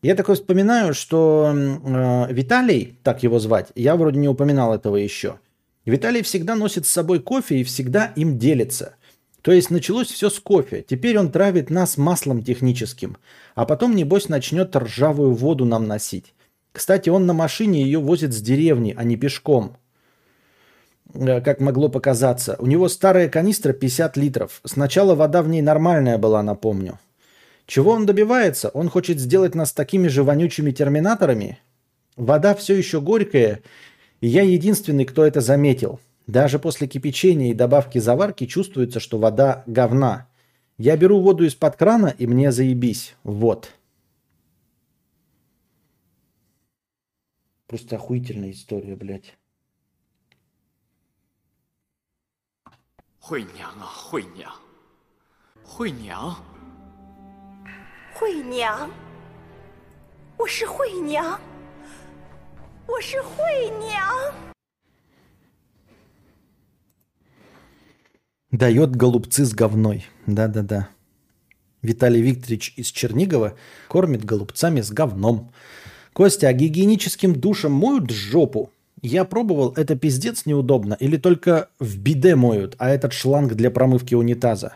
я такой вспоминаю, что э, Виталий, так его звать, я вроде не упоминал этого еще. Виталий всегда носит с собой кофе и всегда им делится – то есть началось все с кофе. Теперь он травит нас маслом техническим. А потом, небось, начнет ржавую воду нам носить. Кстати, он на машине ее возит с деревни, а не пешком. Э, как могло показаться. У него старая канистра 50 литров. Сначала вода в ней нормальная была, напомню. Чего он добивается? Он хочет сделать нас такими же вонючими терминаторами? Вода все еще горькая, и я единственный, кто это заметил. Даже после кипячения и добавки заварки чувствуется, что вода говна. Я беру воду из-под крана, и мне заебись. Вот. Просто охуительная история, блядь. 惠娘啊，惠娘，惠娘，惠娘，我是惠娘，我是惠娘。 Дает голубцы с говной. Да-да-да. Виталий Викторович из Чернигова кормит голубцами с говном. Костя, а гигиеническим душем моют жопу? Я пробовал, это пиздец неудобно. Или только в биде моют, а этот шланг для промывки унитаза.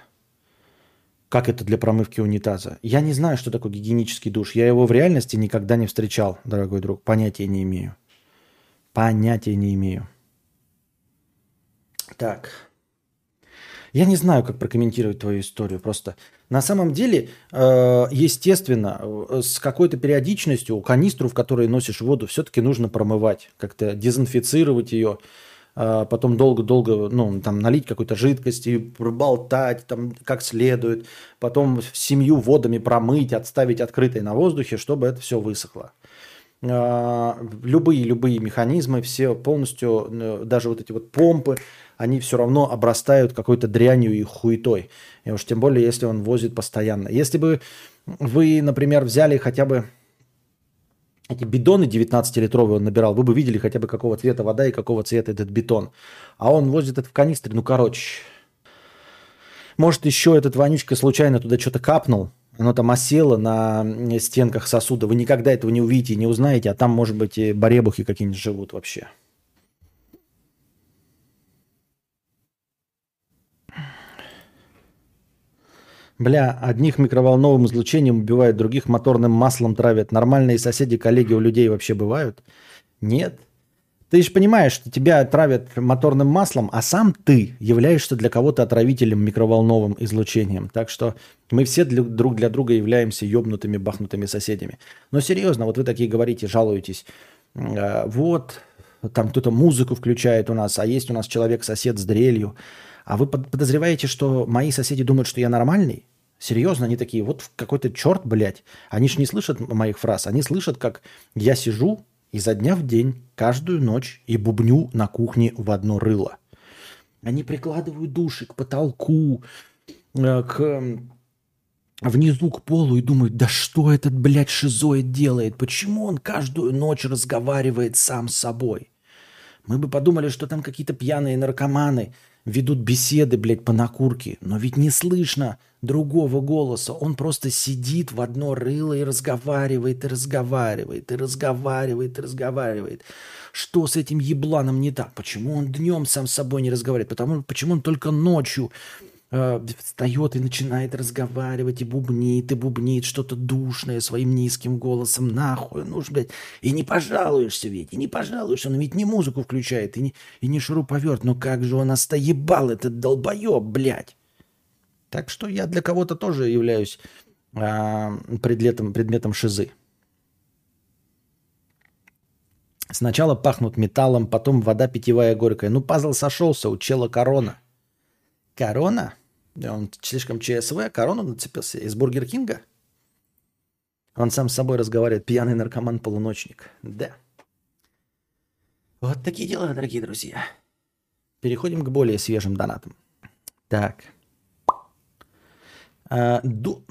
Как это для промывки унитаза? Я не знаю, что такое гигиенический душ. Я его в реальности никогда не встречал, дорогой друг. Понятия не имею. Понятия не имею. Так. Я не знаю, как прокомментировать твою историю. Просто на самом деле, э, естественно, э, с какой-то периодичностью канистру, в которой носишь воду, все-таки нужно промывать, как-то дезинфицировать ее, э, потом долго-долго, ну, там, налить какой-то жидкости, проболтать там как следует, потом семью водами промыть, отставить открытой на воздухе, чтобы это все высохло любые любые механизмы все полностью даже вот эти вот помпы они все равно обрастают какой-то дрянью и хуетой. И уж тем более, если он возит постоянно. Если бы вы, например, взяли хотя бы эти бидоны 19-литровые он набирал, вы бы видели хотя бы какого цвета вода и какого цвета этот бетон. А он возит это в канистре, ну короче. Может еще этот вонючка случайно туда что-то капнул, оно там осело на стенках сосуда. Вы никогда этого не увидите, не узнаете, а там, может быть, и баребухи какие-нибудь живут вообще. Бля, одних микроволновым излучением убивают, других моторным маслом травят. Нормальные соседи, коллеги у людей вообще бывают? Нет. Ты же понимаешь, что тебя травят моторным маслом, а сам ты являешься для кого-то отравителем микроволновым излучением. Так что мы все для, друг для друга являемся ёбнутыми, бахнутыми соседями. Но серьезно, вот вы такие говорите, жалуетесь. Э, вот, там кто-то музыку включает у нас, а есть у нас человек-сосед с дрелью. А вы подозреваете, что мои соседи думают, что я нормальный? Серьезно, они такие, вот какой-то черт, блядь. Они ж не слышат моих фраз. Они слышат, как я сижу изо дня в день, каждую ночь и бубню на кухне в одно рыло. Они прикладывают души к потолку, э, к внизу к полу и думают, да что этот, блядь, шизоид делает? Почему он каждую ночь разговаривает сам с собой? Мы бы подумали, что там какие-то пьяные наркоманы ведут беседы, блядь, по накурке. Но ведь не слышно другого голоса. Он просто сидит в одно рыло и разговаривает, и разговаривает, и разговаривает, и разговаривает. Что с этим ебланом не так? Почему он днем сам с собой не разговаривает? Потому, почему он только ночью э, встает и начинает разговаривать, и бубнит, и бубнит что-то душное своим низким голосом. Нахуй, ну ж, блядь. И не пожалуешься ведь, и не пожалуешься. Он ведь не музыку включает, и не, и не шуруповерт. Но как же он остоебал, этот долбоеб, блядь. Так что я для кого-то тоже являюсь а, предметом, предметом шизы. Сначала пахнут металлом, потом вода питьевая горькая. Ну, пазл сошелся, у чела корона. Корона? Он слишком ЧСВ, корону нацепился из Burger King а? Он сам с собой разговаривает, пьяный наркоман-полуночник. Да. Вот такие дела, дорогие друзья. Переходим к более свежим донатам. Так. А, Ду...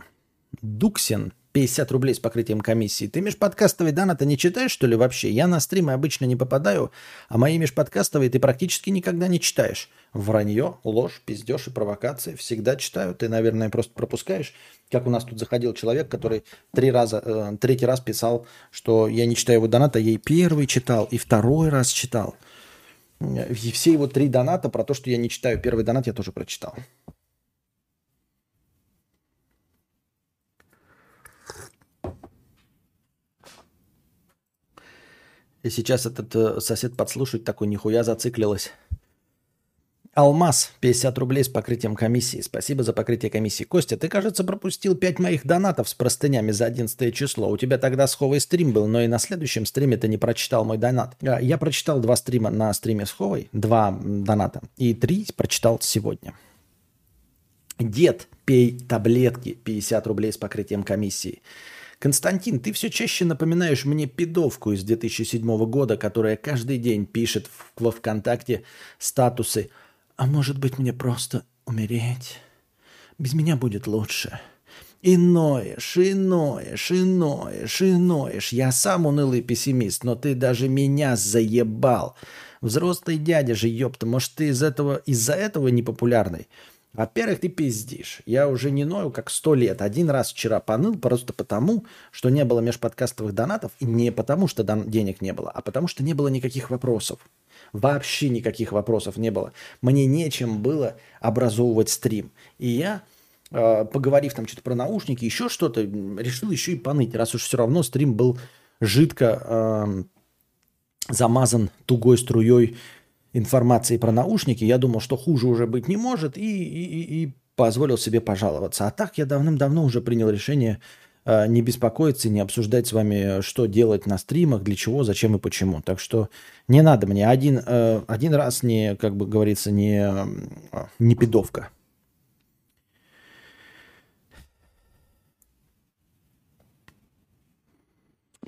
Дуксин, 50 рублей с покрытием комиссии. Ты межподкастовый донаты не читаешь, что ли, вообще? Я на стримы обычно не попадаю, а мои межподкастовые ты практически никогда не читаешь. Вранье, ложь, пиздеж и провокации всегда читаю. Ты, наверное, просто пропускаешь. Как у нас тут заходил человек, который три раза, э, третий раз писал, что я не читаю его доната, я и первый читал, и второй раз читал. И все его три доната про то, что я не читаю первый донат, я тоже прочитал. И сейчас этот э, сосед подслушает такой, нихуя зациклилась. Алмаз, 50 рублей с покрытием комиссии. Спасибо за покрытие комиссии. Костя, ты, кажется, пропустил 5 моих донатов с простынями за 11 число. У тебя тогда сховый стрим был, но и на следующем стриме ты не прочитал мой донат. А, я прочитал два стрима на стриме с Ховой, два доната, и три прочитал сегодня. Дед, пей таблетки, 50 рублей с покрытием комиссии. Константин, ты все чаще напоминаешь мне пидовку из 2007 года, которая каждый день пишет во ВКонтакте статусы «А может быть мне просто умереть? Без меня будет лучше». И ноешь, и ноешь, и ноешь, и ноешь. Я сам унылый пессимист, но ты даже меня заебал. Взрослый дядя же, ёпта, может, ты из этого, из-за этого непопулярный? Во-первых, ты пиздишь. Я уже не ною, как сто лет. Один раз вчера поныл просто потому, что не было межподкастовых донатов. И не потому, что денег не было, а потому, что не было никаких вопросов. Вообще никаких вопросов не было. Мне нечем было образовывать стрим. И я, э, поговорив там что-то про наушники, еще что-то, решил еще и поныть, раз уж все равно стрим был жидко э, замазан тугой струей информации про наушники, я думал, что хуже уже быть не может, и, и, и позволил себе пожаловаться. А так я давным-давно уже принял решение э, не беспокоиться, не обсуждать с вами, что делать на стримах, для чего, зачем и почему. Так что не надо мне один, э, один раз не, как бы говорится, не, э, не пидовка.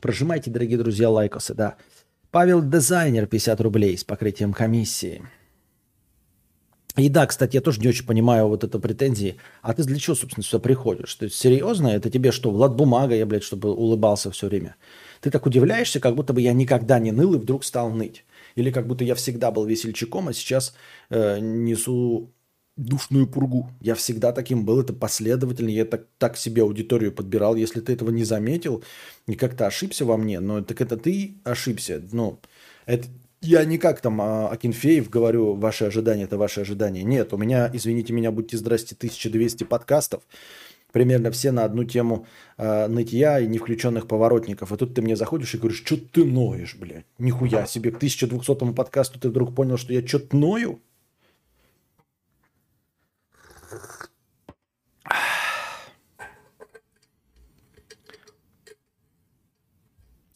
Прожимайте, дорогие друзья, лайкосы, да. Павел Дизайнер 50 рублей с покрытием комиссии. И да, кстати, я тоже не очень понимаю вот эту претензии. А ты для чего, собственно, сюда приходишь? То есть серьезно? Это тебе что, Влад Бумага, я, блядь, чтобы улыбался все время? Ты так удивляешься, как будто бы я никогда не ныл и вдруг стал ныть. Или как будто я всегда был весельчаком, а сейчас э, несу душную пургу. Я всегда таким был, это последовательно. Я так, так себе аудиторию подбирал. Если ты этого не заметил и как-то ошибся во мне, но так это ты ошибся. Ну, это, я не как там а, Акинфеев говорю, ваши ожидания – это ваши ожидания. Нет, у меня, извините меня, будьте здрасте, 1200 подкастов, примерно все на одну тему э, нытья и не включенных поворотников. И тут ты мне заходишь и говоришь, что ты ноешь, блядь? Нихуя себе, к 1200 подкасту ты вдруг понял, что я что-то ною?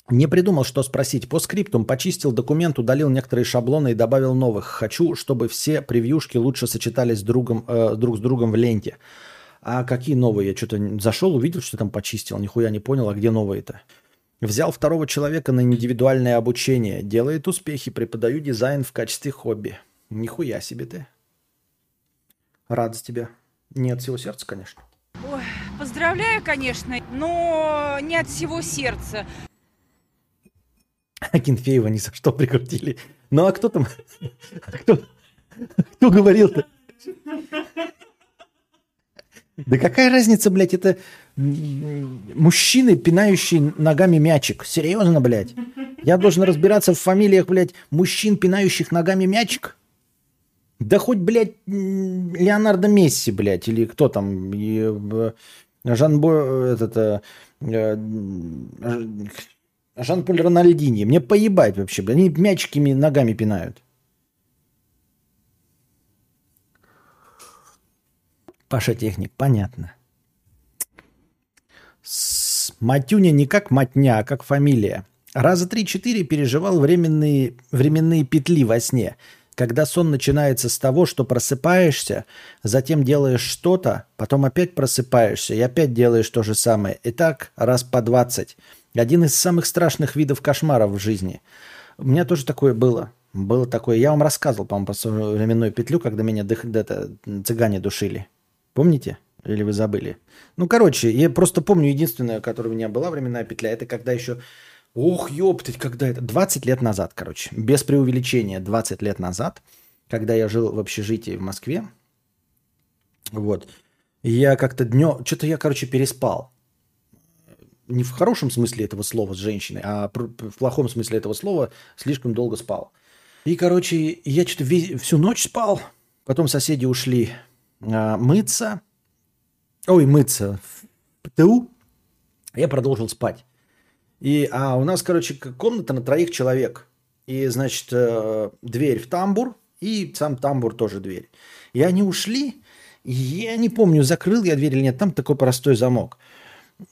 Не придумал, что спросить. По скриптум почистил документ, удалил некоторые шаблоны и добавил новых. Хочу, чтобы все превьюшки лучше сочетались другом, э, друг с другом в ленте. А какие новые? Я что-то зашел, увидел, что там почистил, нихуя не понял, а где новые-то? Взял второго человека на индивидуальное обучение. Делает успехи, преподаю дизайн в качестве хобби. Нихуя себе ты. Рад за тебя. Не от всего сердца, конечно. Ой, поздравляю, конечно, но не от всего сердца. Акинфеева ни за что прикрутили. Ну а кто там? Кто, кто говорил-то? Да какая разница, блядь, это мужчины, пинающие ногами мячик. Серьезно, блядь? Я должен разбираться в фамилиях, блядь, мужчин, пинающих ногами мячик? Да хоть, блядь, Леонардо Месси, блядь, или кто там, и, Жан Бо, этот, э, э Жан-Поль Рональдини. Мне поебать вообще. Они мячиками ногами пинают. Паша Техник, понятно. С Матюня не как матня, а как фамилия. Раза три-четыре переживал временные, временные петли во сне. Когда сон начинается с того, что просыпаешься, затем делаешь что-то, потом опять просыпаешься и опять делаешь то же самое. И так раз по двадцать. Один из самых страшных видов кошмаров в жизни. У меня тоже такое было. Было такое. Я вам рассказывал, по-моему, про временную петлю, когда меня дых, это, цыгане душили. Помните? Или вы забыли? Ну, короче, я просто помню единственное, которое у меня была временная петля, это когда еще... Ох, ёптать, когда это? 20 лет назад, короче. Без преувеличения, 20 лет назад, когда я жил в общежитии в Москве. Вот. Я как-то днем... Что-то я, короче, переспал не в хорошем смысле этого слова с женщиной, а в плохом смысле этого слова слишком долго спал. И, короче, я что-то всю ночь спал, потом соседи ушли а, мыться, ой, мыться в ПТУ, я продолжил спать. И, а у нас, короче, комната на троих человек. И, значит, э, дверь в тамбур, и сам тамбур тоже дверь. И они ушли, я не помню, закрыл я дверь или нет, там такой простой замок –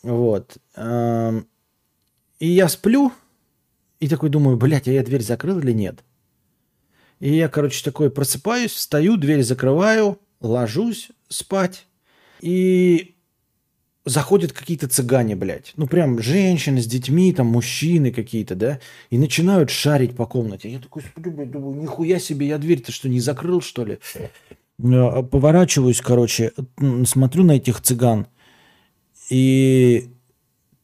вот. И я сплю, и такой думаю, блядь, а я дверь закрыл или нет? И я, короче, такой просыпаюсь, встаю, дверь закрываю, ложусь спать. И заходят какие-то цыгане, блядь. Ну, прям женщины с детьми, там, мужчины какие-то, да, и начинают шарить по комнате. Я такой сплю, блядь, думаю, нихуя себе, я дверь-то что, не закрыл, что ли? Э, поворачиваюсь, короче, смотрю на этих цыган. И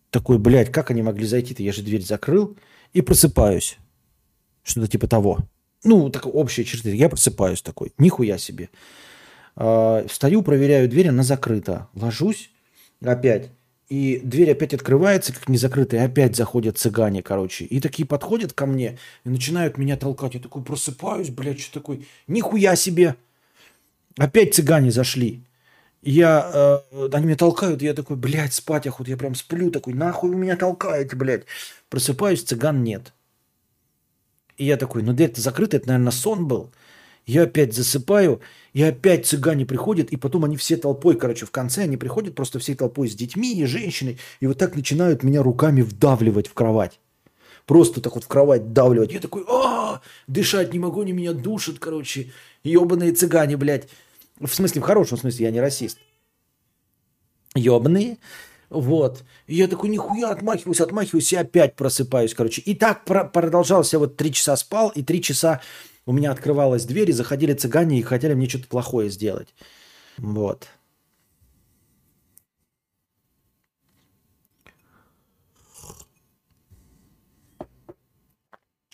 такой, блядь, как они могли зайти-то? Я же дверь закрыл. И просыпаюсь. Что-то типа того. Ну, так общие черты. Я просыпаюсь такой. Нихуя себе. Э, встаю, проверяю дверь, она закрыта. Ложусь опять. И дверь опять открывается, как незакрытая, и опять заходят цыгане, короче. И такие подходят ко мне и начинают меня толкать. Я такой просыпаюсь, блядь, что такой, нихуя себе. Опять цыгане зашли. Я, э, они меня толкают, я такой, блядь, спать охот, я прям сплю такой, нахуй вы меня толкаете, блядь. Просыпаюсь, цыган нет. И я такой, ну дверь-то закрыта, это, наверное, сон был. Я опять засыпаю, и опять цыгане приходят, и потом они все толпой, короче, в конце они приходят просто всей толпой с детьми и женщиной, и вот так начинают меня руками вдавливать в кровать. Просто так вот в кровать вдавливать. Я такой, а, дышать не могу, они меня душат, короче. Ебаные цыгане, блядь. В смысле, в хорошем смысле, я не расист. Ебаные. Вот. И я такой, нихуя, отмахиваюсь, отмахиваюсь, и опять просыпаюсь, короче. И так про- продолжалось. Я вот три часа спал, и три часа у меня открывалась дверь, и заходили цыгане и хотели мне что-то плохое сделать. Вот.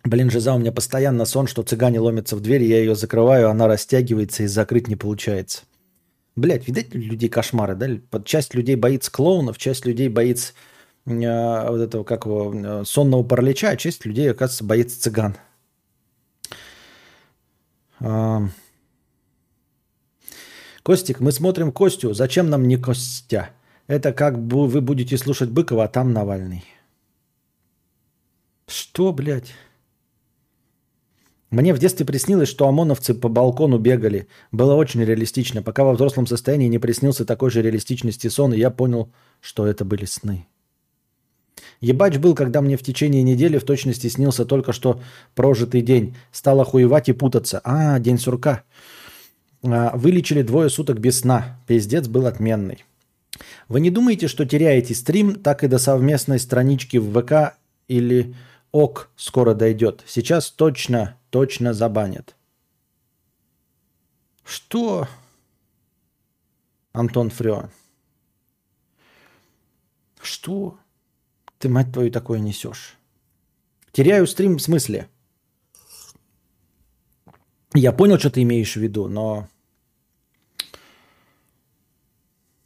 Блин, Жиза, у меня постоянно сон, что цыгане ломятся в дверь, я ее закрываю, она растягивается и закрыть не получается. Блять, видать, людей кошмары, да? Часть людей боится клоунов, часть людей боится э, вот этого, как его, э, сонного паралича, а часть людей, оказывается, боится цыган. А... Костик, мы смотрим Костю, зачем нам не Костя? Это как бы вы будете слушать Быкова, а там Навальный. Что, блядь? Мне в детстве приснилось, что ОМОНовцы по балкону бегали. Было очень реалистично. Пока во взрослом состоянии не приснился такой же реалистичности сон, и я понял, что это были сны. Ебач был, когда мне в течение недели в точности снился только что прожитый день. Стало охуевать и путаться. А, день сурка. А, вылечили двое суток без сна. Пиздец был отменный. Вы не думаете, что теряете стрим, так и до совместной странички в ВК или ок скоро дойдет? Сейчас точно точно забанят. Что? Антон Фрё. Что? Ты, мать твою, такое несешь? Теряю стрим в смысле? Я понял, что ты имеешь в виду, но...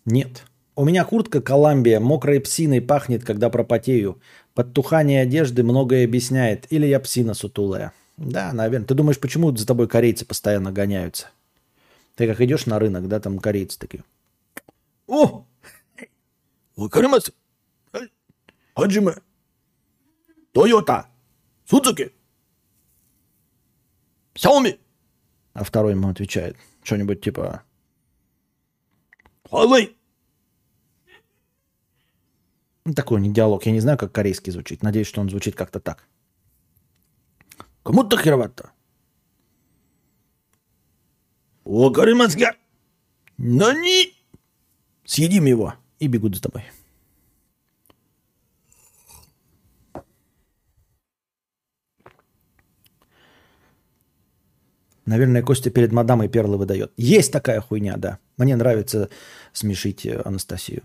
Нет. У меня куртка Коламбия, мокрой псиной пахнет, когда пропотею. Подтухание одежды многое объясняет. Или я псина сутулая. Да, наверное. Ты думаешь, почему за тобой корейцы постоянно гоняются? Ты как идешь на рынок, да, там корейцы такие. О! Вакаримас! Хаджиме! Тойота! Судзуки! Xiaomi! А второй ему отвечает что-нибудь типа Huawei! Ну, такой не диалог. Я не знаю, как корейский звучит. Надеюсь, что он звучит как-то так. Кому-то херовато. Вакаримасга! Но не... Съедим его и бегут за тобой. Наверное, Костя перед мадамой перлы выдает. Есть такая хуйня, да. Мне нравится смешить э, Анастасию.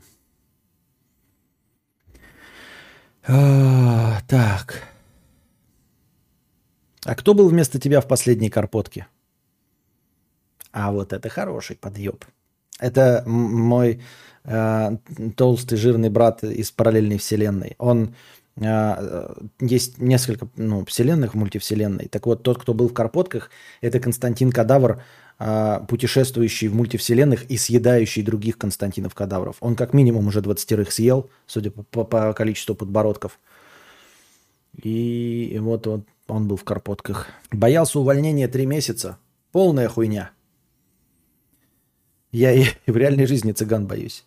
А, так. А кто был вместо тебя в последней карпотке? А вот это хороший подъеб. Это мой э, толстый жирный брат из параллельной вселенной. Он э, есть несколько ну, вселенных в мультивселенной. Так вот, тот, кто был в карпотках, это Константин Кадавр, э, путешествующий в мультивселенных и съедающий других Константинов Кадавров. Он как минимум уже 20 съел, судя по, по, по количеству подбородков. И вот он, он был в карпотках. Боялся увольнения три месяца. Полная хуйня. Я и в реальной жизни цыган боюсь.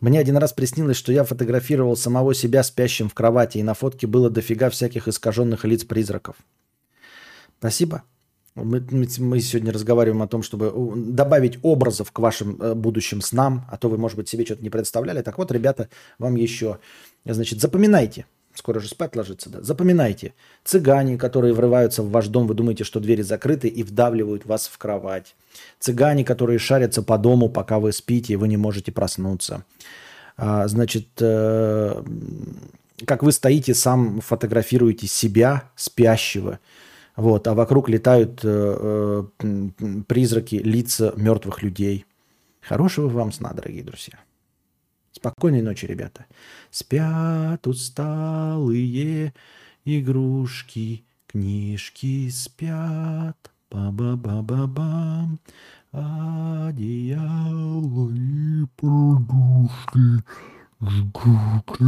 Мне один раз приснилось, что я фотографировал самого себя спящим в кровати, и на фотке было дофига всяких искаженных лиц призраков. Спасибо. Мы, мы сегодня разговариваем о том, чтобы добавить образов к вашим э, будущим снам, а то вы, может быть, себе что-то не представляли. Так вот, ребята, вам еще, значит, запоминайте – скоро же спать ложиться, да, запоминайте. Цыгане, которые врываются в ваш дом, вы думаете, что двери закрыты и вдавливают вас в кровать. Цыгане, которые шарятся по дому, пока вы спите, и вы не можете проснуться. А, значит, э, как вы стоите, сам фотографируете себя, спящего, Вот, а вокруг летают э, э, призраки, лица мертвых людей. Хорошего вам сна, дорогие друзья. Спокойной ночи, ребята. Спят усталые игрушки, книжки спят. Ба-ба-ба-ба-бам. Одеяло и подушки жгут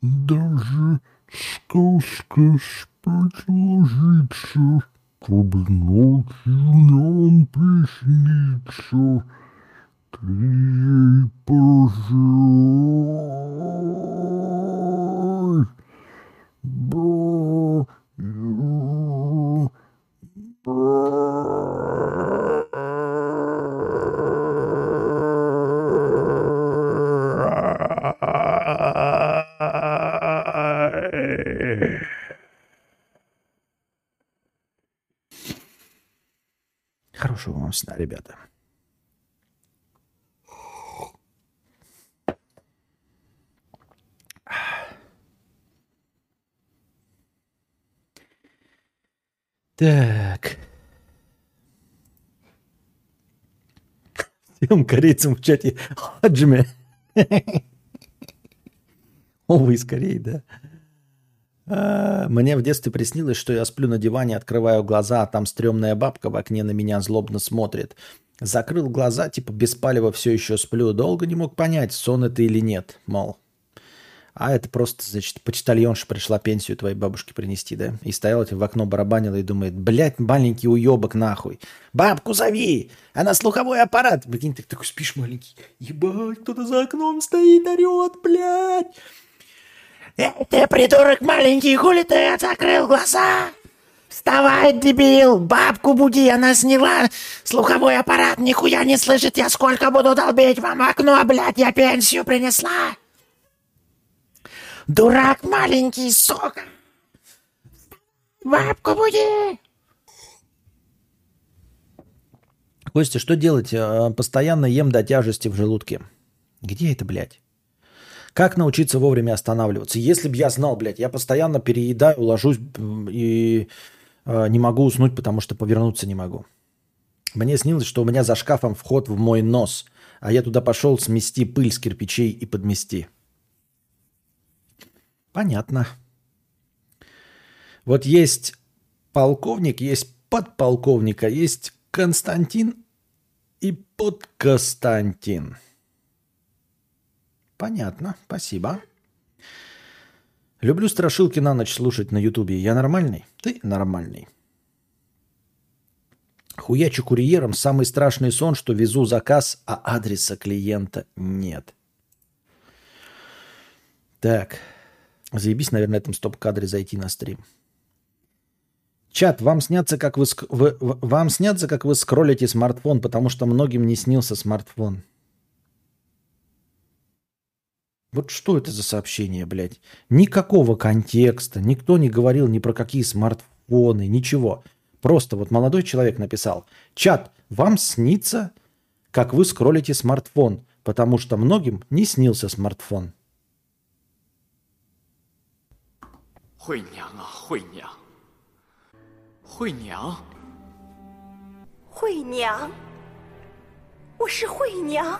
Даже сказка спать ложится, чтобы ночью нам приснится. Ты ей пожелай. Бро, Хорошего вам сна, ребята. Так. Всем корейцам в чате Хаджме. О, вы из Кореи, да? А, Мне в детстве приснилось, что я сплю на диване, открываю глаза, а там стрёмная бабка в окне на меня злобно смотрит. Закрыл глаза, типа без палева все еще сплю. Долго не мог понять, сон это или нет, мол. А это просто, значит, почтальонша пришла пенсию твоей бабушке принести, да? И стояла в окно барабанила и думает, блядь, маленький уебок нахуй. Бабку зови! Она слуховой аппарат. Прикинь, ты такой спишь маленький. Ебать, кто-то за окном стоит, орет, блядь. Ты придурок маленький, хули ты закрыл глаза? Вставай, дебил, бабку буди, она сняла слуховой аппарат, нихуя не слышит, я сколько буду долбить вам окно, блядь, я пенсию принесла. Дурак маленький, сука! Бабку буди! Костя, что делать? А, Постоянно ем до тяжести в желудке. Где это, блядь? Как научиться вовремя останавливаться? Если бы я знал, блядь, я постоянно переедаю, ложусь и э, не могу уснуть, потому что повернуться не могу. Мне снилось, что у меня за шкафом вход в мой нос, а я туда пошел смести пыль с кирпичей и подмести. Понятно. Вот есть полковник, есть подполковник, а есть Константин и подконстантин. Понятно, спасибо. Люблю страшилки на ночь слушать на Ютубе. Я нормальный? Ты нормальный. Хуячу курьером самый страшный сон, что везу заказ, а адреса клиента нет. Так. Заебись, наверное, на этом стоп-кадре зайти на стрим. Чат, вам снятся, как вы, ск- вы- вам снятся, как вы скроллите смартфон, потому что многим не снился смартфон. Вот что это за сообщение, блядь? Никакого контекста, никто не говорил ни про какие смартфоны, ничего. Просто вот молодой человек написал, чат, вам снится, как вы скроллите смартфон, потому что многим не снился смартфон. 惠娘啊，惠娘，惠娘，惠娘，我是惠娘，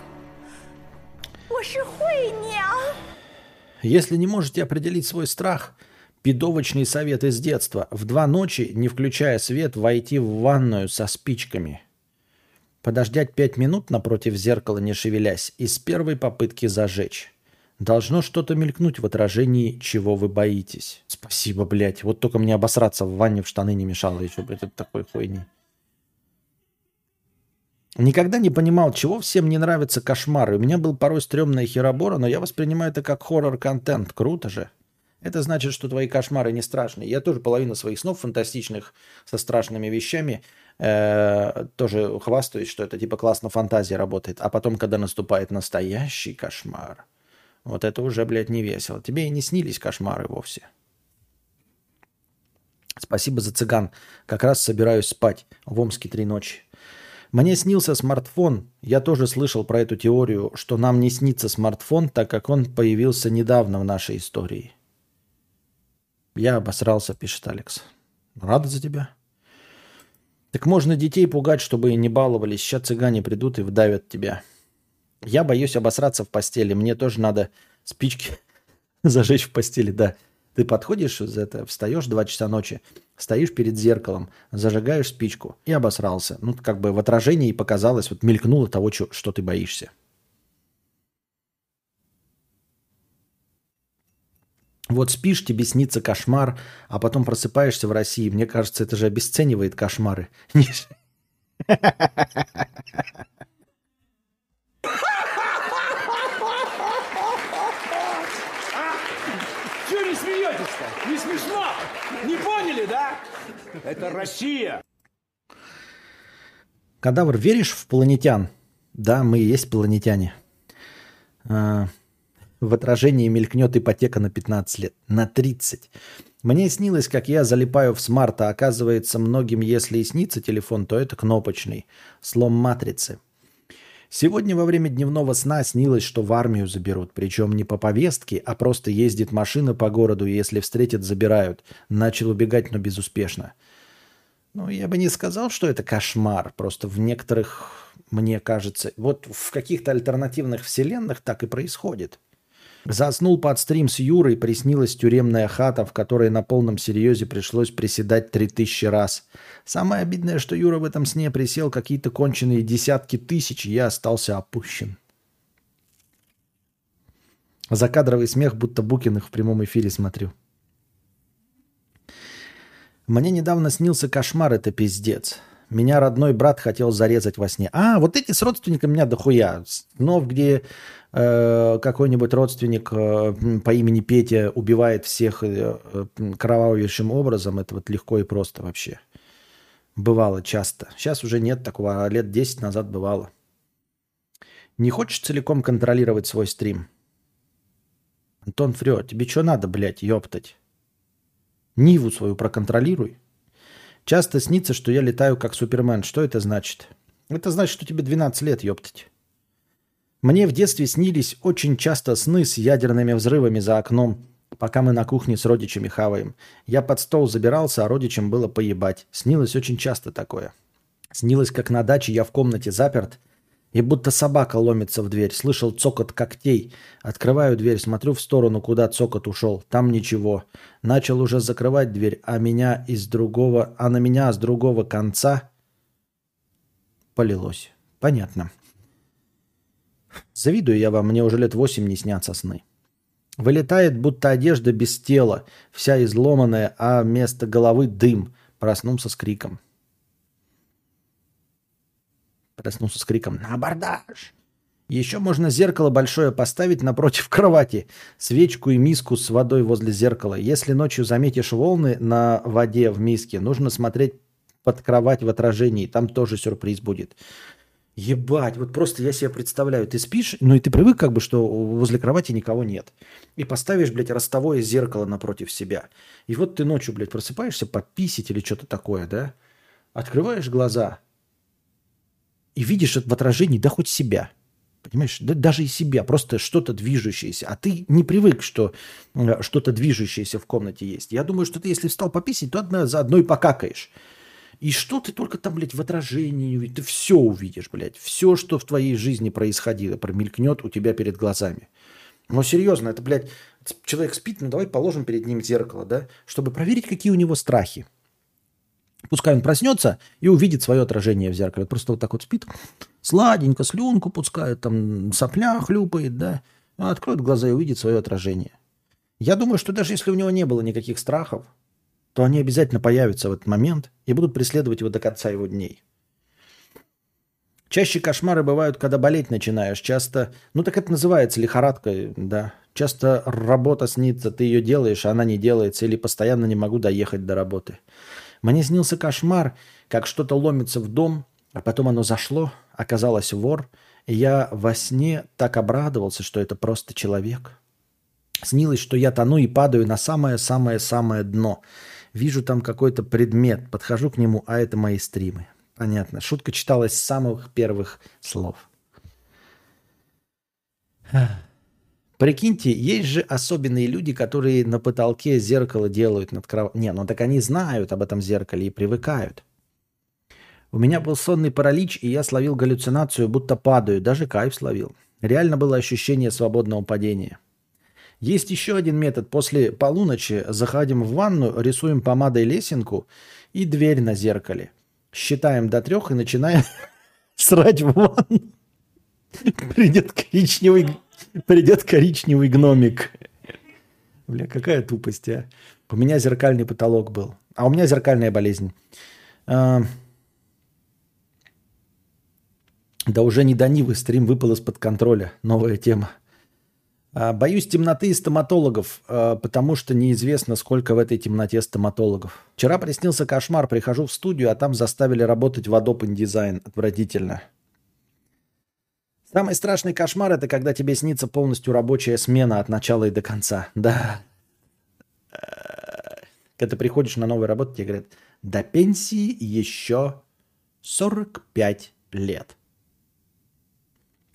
我是惠娘。 Если не можете определить свой страх, пидовочный совет из детства. В два ночи, не включая свет, войти в ванную со спичками. Подождать пять минут напротив зеркала, не шевелясь, и с первой попытки зажечь. Должно что-то мелькнуть в отражении, чего вы боитесь. Спасибо, блядь. Вот только мне обосраться в ванне в штаны не мешало еще, блядь, от такой хуйни. Никогда не понимал, чего всем не нравятся кошмары. У меня был порой стрёмная херобора, но я воспринимаю это как хоррор-контент. Круто же. Это значит, что твои кошмары не страшные. Я тоже половину своих снов фантастичных со страшными вещами э, тоже хвастаюсь, что это типа классно фантазия работает. А потом, когда наступает настоящий кошмар, вот это уже, блядь, не весело. Тебе и не снились кошмары вовсе. Спасибо за цыган. Как раз собираюсь спать. В Омске три ночи. Мне снился смартфон. Я тоже слышал про эту теорию, что нам не снится смартфон, так как он появился недавно в нашей истории. Я обосрался, пишет Алекс. Рада за тебя. Так можно детей пугать, чтобы не баловались. Сейчас цыгане придут и вдавят тебя. Я боюсь обосраться в постели. Мне тоже надо спички зажечь в постели, да. Ты подходишь, за это, встаешь 2 часа ночи, стоишь перед зеркалом, зажигаешь спичку и обосрался. Ну, как бы в отражении показалось, вот мелькнуло того, что, что ты боишься. Вот спишь, тебе снится кошмар, а потом просыпаешься в России. Мне кажется, это же обесценивает кошмары. Чего не смеетесь-то? Не смешно? Не поняли, да? Это Россия. Кадавр, веришь в планетян? Да, мы и есть планетяне. А, в отражении мелькнет ипотека на 15 лет. На 30. Мне снилось, как я залипаю в смарт, а оказывается, многим, если и снится телефон, то это кнопочный. Слом матрицы. Сегодня во время дневного сна снилось, что в армию заберут. Причем не по повестке, а просто ездит машина по городу, и если встретят, забирают. Начал убегать, но безуспешно. Ну, я бы не сказал, что это кошмар. Просто в некоторых, мне кажется, вот в каких-то альтернативных вселенных так и происходит. Заснул под стрим с Юрой, приснилась тюремная хата, в которой на полном серьезе пришлось приседать три тысячи раз. Самое обидное, что Юра в этом сне присел какие-то конченые десятки тысяч, и я остался опущен. Закадровый смех, будто Букиных в прямом эфире смотрю. Мне недавно снился кошмар, это пиздец. Меня родной брат хотел зарезать во сне. А, вот эти с родственниками меня дохуя. Снов, где какой-нибудь родственник э, по имени Петя убивает всех э, э, кровавейшим образом, это вот легко и просто вообще. Бывало часто. Сейчас уже нет такого, а лет 10 назад бывало. Не хочешь целиком контролировать свой стрим? Антон Фрё, тебе что надо, блядь, ёптать? Ниву свою проконтролируй. Часто снится, что я летаю как Супермен. Что это значит? Это значит, что тебе 12 лет, ёптать. Мне в детстве снились очень часто сны с ядерными взрывами за окном, пока мы на кухне с родичами хаваем. Я под стол забирался, а родичам было поебать. Снилось очень часто такое. Снилось, как на даче я в комнате заперт, и будто собака ломится в дверь. Слышал цокот когтей. Открываю дверь, смотрю в сторону, куда цокот ушел. Там ничего. Начал уже закрывать дверь, а меня из другого, а на меня с другого конца полилось. Понятно. Завидую я вам, мне уже лет восемь не снятся сны. Вылетает, будто одежда без тела, вся изломанная, а вместо головы дым. Проснулся с криком. Проснулся с криком «На абордаж!». Еще можно зеркало большое поставить напротив кровати, свечку и миску с водой возле зеркала. Если ночью заметишь волны на воде в миске, нужно смотреть под кровать в отражении, там тоже сюрприз будет. Ебать, вот просто я себе представляю, ты спишь, ну и ты привык как бы, что возле кровати никого нет. И поставишь, блядь, ростовое зеркало напротив себя. И вот ты ночью, блядь, просыпаешься подписить или что-то такое, да? Открываешь глаза, и видишь в отражении, да хоть себя. Понимаешь, да, даже и себя, просто что-то движущееся. А ты не привык, что э, что-то движущееся в комнате есть. Я думаю, что ты, если встал пописать, то одна, заодно и покакаешь. И что ты только там, блядь, в отражении, ты все увидишь, блядь. Все, что в твоей жизни происходило, промелькнет у тебя перед глазами. Но серьезно, это, блядь, человек спит, ну давай положим перед ним зеркало, да, чтобы проверить, какие у него страхи. Пускай он проснется и увидит свое отражение в зеркале. Просто вот так вот спит, сладенько, слюнку пускает, там сопля хлюпает, да. Откроет глаза и увидит свое отражение. Я думаю, что даже если у него не было никаких страхов, то они обязательно появятся в этот момент и будут преследовать его до конца его дней. Чаще кошмары бывают, когда болеть начинаешь. Часто, ну так это называется лихорадка, да. Часто работа снится, ты ее делаешь, а она не делается, или постоянно не могу доехать до работы. Мне снился кошмар, как что-то ломится в дом, а потом оно зашло, оказалось вор, и я во сне так обрадовался, что это просто человек. Снилось, что я тону и падаю на самое-самое-самое дно. Вижу там какой-то предмет, подхожу к нему, а это мои стримы. Понятно. Шутка читалась с самых первых слов. Прикиньте, есть же особенные люди, которые на потолке зеркало делают над кроватью. Не, ну так они знают об этом зеркале и привыкают. У меня был сонный паралич, и я словил галлюцинацию, будто падаю. Даже кайф словил. Реально было ощущение свободного падения. Есть еще один метод. После полуночи заходим в ванну, рисуем помадой лесенку и дверь на зеркале. Считаем до трех и начинаем срать в ванну. Придет коричневый, придет коричневый гномик. Бля, какая тупость, а. У меня зеркальный потолок был. А у меня зеркальная болезнь. А, да уже не до Нивы, стрим выпал из-под контроля. Новая тема. А, боюсь темноты и стоматологов, а, потому что неизвестно, сколько в этой темноте стоматологов. Вчера приснился кошмар, прихожу в студию, а там заставили работать в Adobe InDesign. Отвратительно. Самый страшный кошмар это когда тебе снится полностью рабочая смена от начала и до конца. Да. Когда ты приходишь на новую работу, тебе говорят, до пенсии еще 45 лет.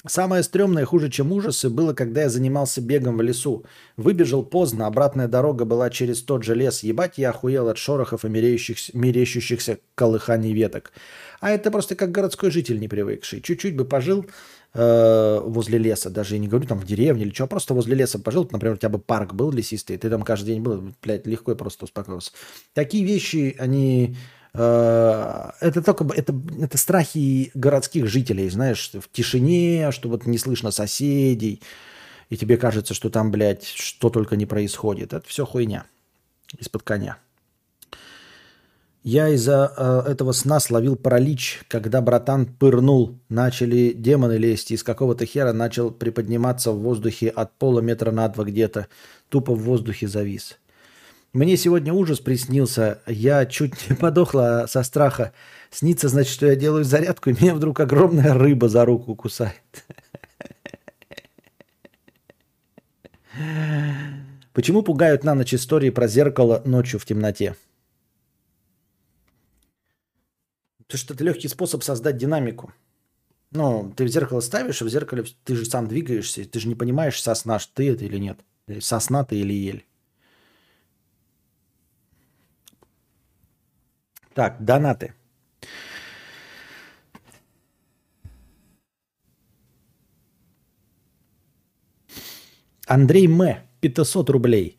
Самое стрёмное, хуже, чем ужасы, было, когда я занимался бегом в лесу. Выбежал поздно, обратная дорога была через тот же лес. Ебать, я охуел от шорохов и мерещущихся, колыханий веток. А это просто как городской житель не привыкший. Чуть-чуть бы пожил э, возле леса, даже я не говорю там в деревне или что, просто возле леса пожил. Например, у тебя бы парк был лесистый, ты там каждый день был, блядь, легко и просто успокоился. Такие вещи, они это только это, это страхи городских жителей, знаешь, в тишине, что вот не слышно соседей, и тебе кажется, что там, блядь, что только не происходит. Это все хуйня из-под коня. Я из-за э, этого сна словил паралич, когда братан пырнул. Начали демоны лезть, из какого-то хера начал приподниматься в воздухе от пола метра на два где-то. Тупо в воздухе завис. Мне сегодня ужас приснился. Я чуть не подохла со страха. Снится, значит, что я делаю зарядку, и меня вдруг огромная рыба за руку кусает. Почему пугают на ночь истории про зеркало ночью в темноте? Потому что это легкий способ создать динамику. Ну, ты в зеркало ставишь, а в зеркале ты же сам двигаешься, ты же не понимаешь, сосна ты это или нет. Сосна ты или ель. Так, донаты. Андрей М. 500 рублей.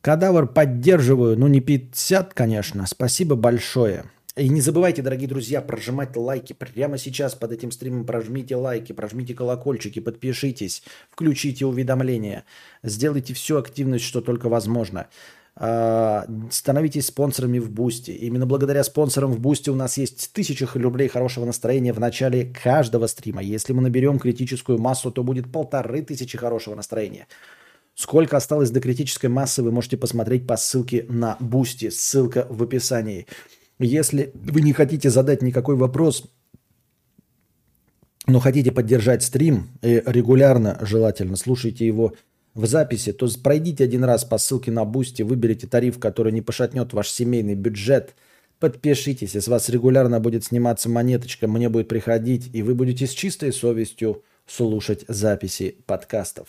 Кадавр поддерживаю, ну не 50, конечно. Спасибо большое. И не забывайте, дорогие друзья, прожимать лайки. Прямо сейчас под этим стримом прожмите лайки, прожмите колокольчики, подпишитесь, включите уведомления. Сделайте всю активность, что только возможно. А, становитесь спонсорами в Boosty. Именно благодаря спонсорам в Boosty у нас есть тысячи рублей хорошего настроения в начале каждого стрима. Если мы наберем критическую массу, то будет полторы тысячи хорошего настроения. Сколько осталось до критической массы, вы можете посмотреть по ссылке на Boosty. Ссылка в описании. Если вы не хотите задать никакой вопрос, но хотите поддержать стрим, и регулярно желательно слушайте его в записи, то пройдите один раз по ссылке на Boosty, выберите тариф, который не пошатнет ваш семейный бюджет, подпишитесь, и с вас регулярно будет сниматься монеточка, мне будет приходить, и вы будете с чистой совестью слушать записи подкастов.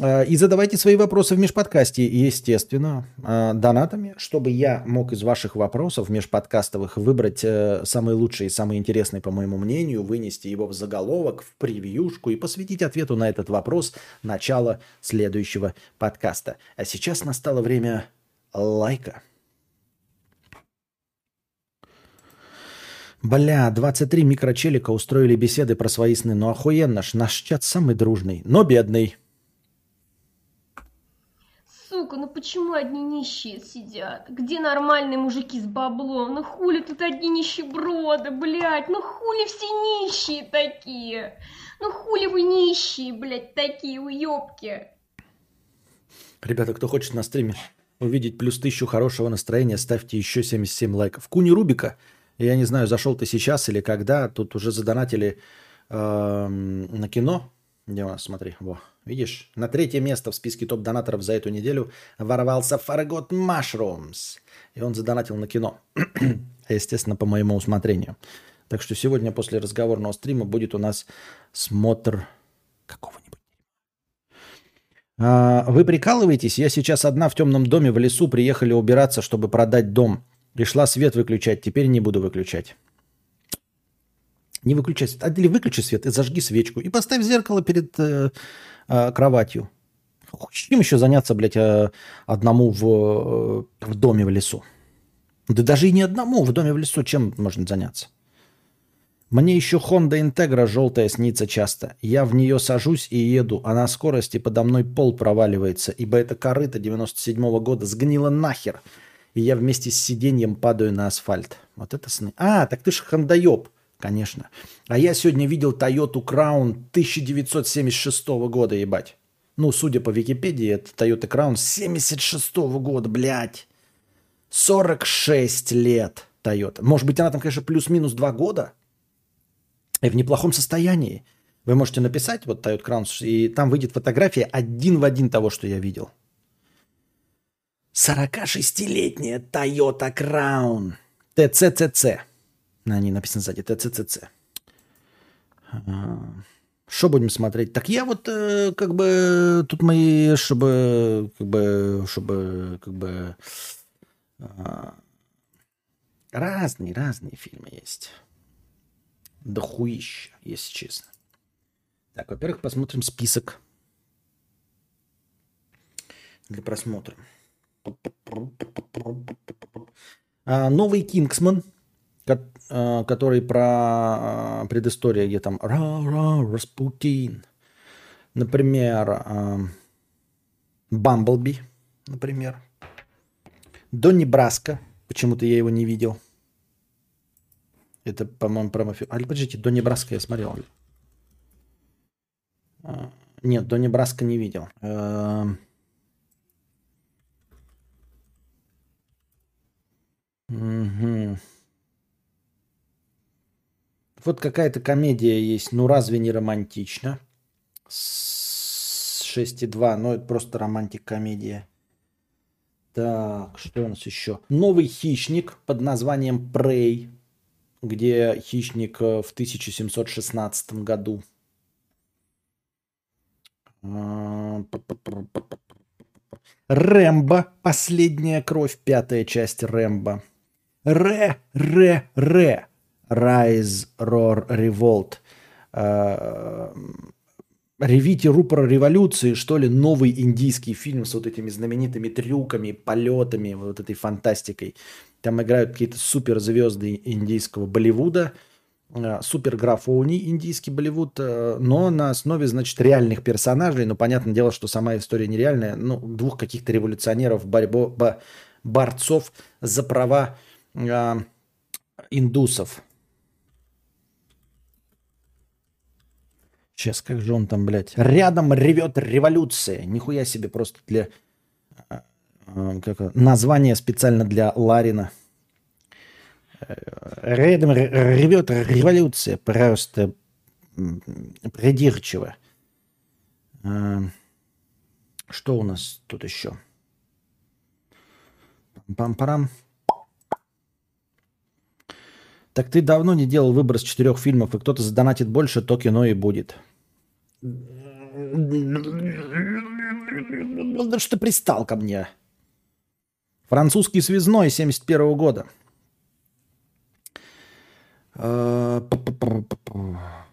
А, и задавайте свои вопросы в межподкасте, естественно, а, донатами, чтобы я мог из ваших вопросов межподкастовых выбрать э, самый лучший и самый интересный, по моему мнению, вынести его в заголовок, в превьюшку и посвятить ответу на этот вопрос начало следующего подкаста. А сейчас настало время лайка. Бля, 23 микрочелика устроили беседы про свои сны. Ну охуенно ж, наш чат самый дружный, но бедный. Сука, ну почему одни нищие сидят? Где нормальные мужики с баблом? Ну хули тут одни нищеброды, блядь? Ну хули все нищие такие? Ну хули вы нищие, блядь, такие уёбки? Ребята, кто хочет на стриме увидеть плюс тысячу хорошего настроения, ставьте еще 77 лайков. Куни Рубика, я не знаю, зашел ты сейчас или когда, тут уже задонатили э, на кино. Нас, смотри, во, Видишь, на третье место в списке топ-донаторов за эту неделю ворвался Fargot Mushrooms. И он задонатил на кино. Естественно, по моему усмотрению. Так что сегодня после разговорного стрима будет у нас смотр какого-нибудь. А, Вы прикалываетесь? Я сейчас одна в темном доме в лесу, приехали убираться, чтобы продать дом. Пришла свет выключать, теперь не буду выключать. Не выключай свет. А, Или выключи свет и зажги свечку. И поставь зеркало перед э, э, кроватью. Чем еще заняться, блядь, э, одному в, э, в доме в лесу? Да даже и не одному в доме в лесу чем можно заняться? Мне еще Honda Integra желтая снится часто. Я в нее сажусь и еду, а на скорости подо мной пол проваливается, ибо это корыто 97-го года сгнило нахер. И я вместе с сиденьем падаю на асфальт. Вот это сны. А, так ты же хандаеб, конечно. А я сегодня видел Toyota Crown 1976 года, ебать. Ну, судя по Википедии, это Toyota Crown 76 года, блядь. 46 лет Toyota. Может быть, она там, конечно, плюс-минус 2 года. И в неплохом состоянии. Вы можете написать вот Toyota Crown, и там выйдет фотография один в один того, что я видел. 46-летняя Toyota Crown. ТЦЦЦ. На ней написано сзади ТЦЦЦ. Что будем смотреть? Так я вот э, как бы тут мои, чтобы как бы, чтобы как бы а, разные, разные фильмы есть. Да хуища, если честно. Так, во-первых, посмотрим список для просмотра. А, новый Кингсман, а, который про а, предысторию, где там «Ра-ра, Распутин». Например, а, Бамблби, например. Донни Браско. Почему-то я его не видел. Это, по-моему, про мафию. А, подождите, Донни Браско я смотрел. Нет, Донни Браско не видел. Эм. Вот какая-то комедия есть. Ну, разве не романтично? С 6,2. Ну, это просто романтик-комедия. Так, что у нас еще? Новый хищник под названием Prey, где хищник э, в 1716 году. А. Рэмбо. Последняя кровь. Пятая часть Рэмбо. Ре, ре, ре. Rise, Roar, Revolt. А, Ревите рупора революции, что ли, новый индийский фильм с вот этими знаменитыми трюками, полетами, вот этой фантастикой. Там играют какие-то суперзвезды индийского Болливуда, э, суперграфоний индийский Болливуд, э, но на основе, значит, реальных персонажей. Ну, понятное дело, что сама история нереальная. Ну, двух каких-то революционеров, борьбо, бо- борцов за права э, индусов. Сейчас, как же он там, блядь? Рядом ревет революция. Нихуя себе просто для... э, э, Как, название специально для Ларина. Э, Рядом ревет революция. Просто придирчиво. Э, Что у нас тут еще? Пам-парам. Так ты давно не делал выбор из четырех фильмов, и кто-то задонатит больше, то кино и будет. Что ты пристал ко мне? Французский связной 71 года. Э.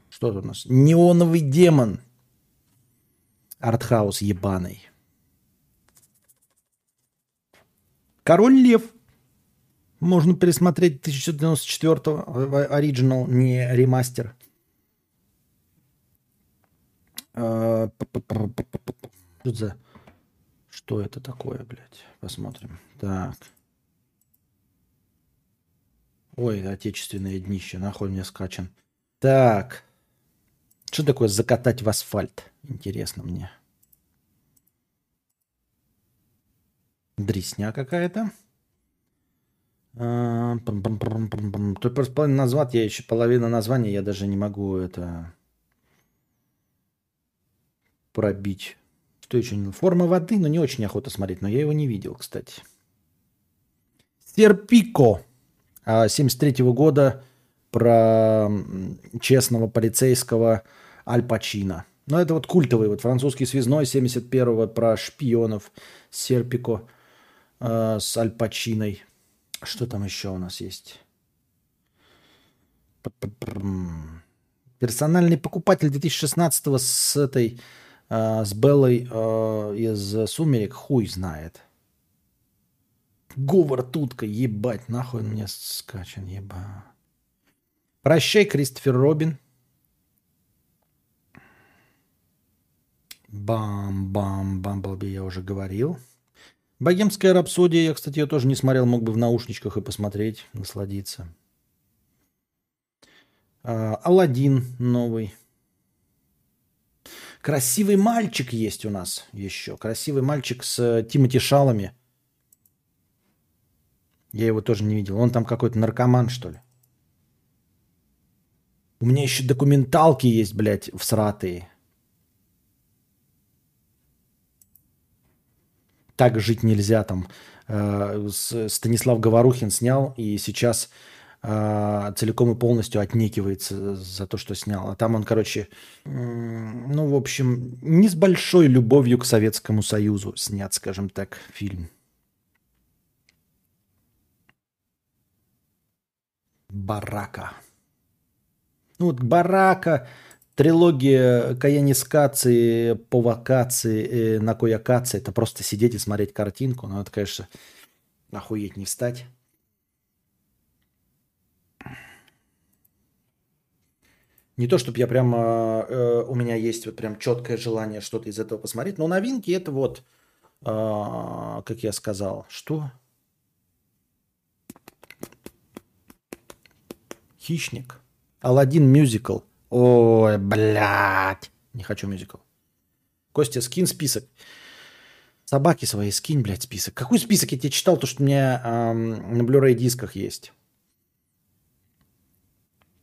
Что тут у нас? Неоновый демон. Артхаус ебаный. Король Лев. Можно пересмотреть 1994 оригинал, не ремастер. Э, п-п-п-п-п-п. Что за... Что это такое, блядь? Посмотрим. Так. Ой, отечественное днище, нахуй мне скачан. Так. Что такое закатать в асфальт? Интересно мне. Дресня какая-то. Пам-пам-пам-пам-пам. Тут просто половину назвать, я еще половину названия, я даже не могу это пробить. Что еще? Форма воды, но не очень охота смотреть, но я его не видел, кстати. Серпико. 73 года про честного полицейского Аль Пачино. Ну, это вот культовый, вот французский связной 71-го про шпионов Серпико э, с Аль Пачиной. Что там еще у нас есть? Персональный покупатель 2016 с этой, э, с Беллой э, из «Сумерек» хуй знает. Говор тутка, ебать, нахуй мне скачан, еба. Прощай, Кристофер Робин. Бам-бам, Бамблби я уже говорил. Богемская рапсодия, я, кстати, ее тоже не смотрел, мог бы в наушничках и посмотреть, насладиться. А, Алладин новый. Красивый мальчик есть у нас еще. Красивый мальчик с э, Тимати Шалами. Я его тоже не видел. Он там какой-то наркоман, что ли. У меня еще документалки есть, блядь, всратые. Так жить нельзя там. Э, Станислав Говорухин снял и сейчас э, целиком и полностью отнекивается за то, что снял. А там он, короче, ну, в общем, не с большой любовью к Советскому Союзу снят, скажем так, фильм. Барака. Ну вот Барака, трилогия Каянискации, Повакации, э, Накоякации. Это просто сидеть и смотреть картинку. Ну это, конечно, охуеть не встать. Не то, чтобы я прям, э, у меня есть вот прям четкое желание что-то из этого посмотреть, но новинки это вот, э, как я сказал, что? Хищник. Алладин мюзикл. Ой, блядь. Не хочу мюзикл. Костя, скин список. Собаки свои скинь, блядь, список. Какой список? Я тебе читал то, что у меня эм, на Blu-ray дисках есть.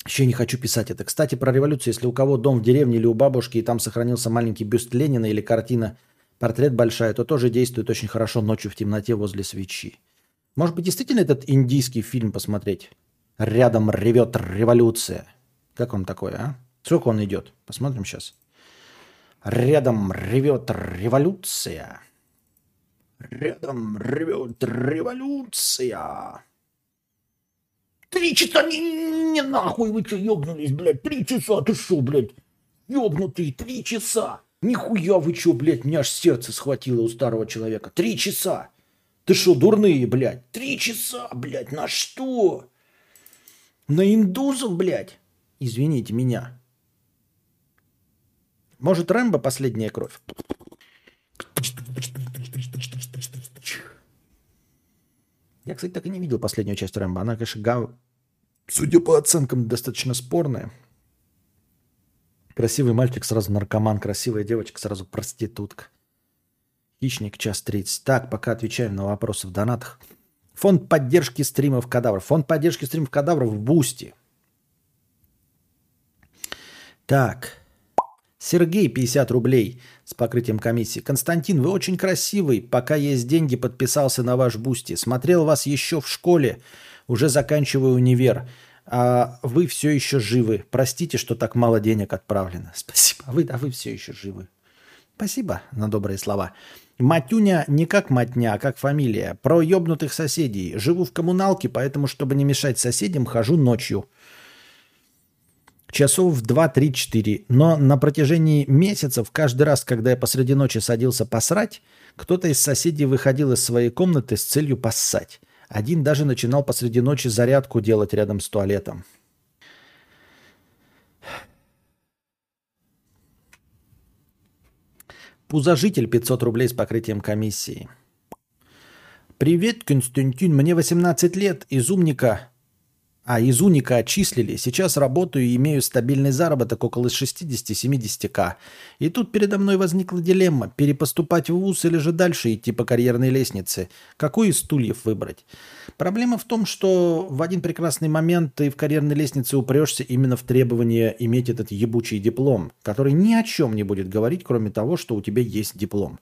Еще не хочу писать это. Кстати, про революцию. Если у кого дом в деревне или у бабушки, и там сохранился маленький бюст Ленина или картина портрет большая, то тоже действует очень хорошо ночью в темноте возле свечи. Может быть, действительно этот индийский фильм посмотреть? Рядом ревет революция. Как он такой, а? Сколько он идет? Посмотрим сейчас. Рядом ревет революция. Рядом ревет революция. Три часа, не, не нахуй, вы что, ебнулись, блядь? Три часа, ты что, блядь? Ебнутый, три часа. Нихуя вы что, блядь, меня аж сердце схватило у старого человека. Три часа. Ты что, дурные, блядь? Три часа, блядь, на что? На индусов, блядь? Извините меня. Может, Рэмбо последняя кровь? Я, кстати, так и не видел последнюю часть Рэмбо. Она, конечно, гав... судя по оценкам, достаточно спорная. Красивый мальчик сразу наркоман, красивая девочка сразу проститутка. Хищник, час 30. Так, пока отвечаем на вопросы в донатах. Фонд поддержки стримов кадавров. Фонд поддержки стримов кадавров в Boosty. Так. Сергей, 50 рублей с покрытием комиссии. Константин, вы очень красивый. Пока есть деньги, подписался на ваш Boosty. Смотрел вас еще в школе. Уже заканчиваю универ. А вы все еще живы. Простите, что так мало денег отправлено. Спасибо. А вы, а вы все еще живы. Спасибо на добрые слова. Матюня не как матня, а как фамилия. Про ебнутых соседей. Живу в коммуналке, поэтому, чтобы не мешать соседям, хожу ночью. Часов в 2, 3, 4. Но на протяжении месяцев, каждый раз, когда я посреди ночи садился посрать, кто-то из соседей выходил из своей комнаты с целью поссать. Один даже начинал посреди ночи зарядку делать рядом с туалетом. Пузожитель 500 рублей с покрытием комиссии. Привет, Константин. Мне 18 лет. Из умника а из уника отчислили. Сейчас работаю и имею стабильный заработок около 60-70к. И тут передо мной возникла дилемма, перепоступать в ВУЗ или же дальше идти по карьерной лестнице. Какой из стульев выбрать? Проблема в том, что в один прекрасный момент ты в карьерной лестнице упрешься именно в требование иметь этот ебучий диплом, который ни о чем не будет говорить, кроме того, что у тебя есть диплом.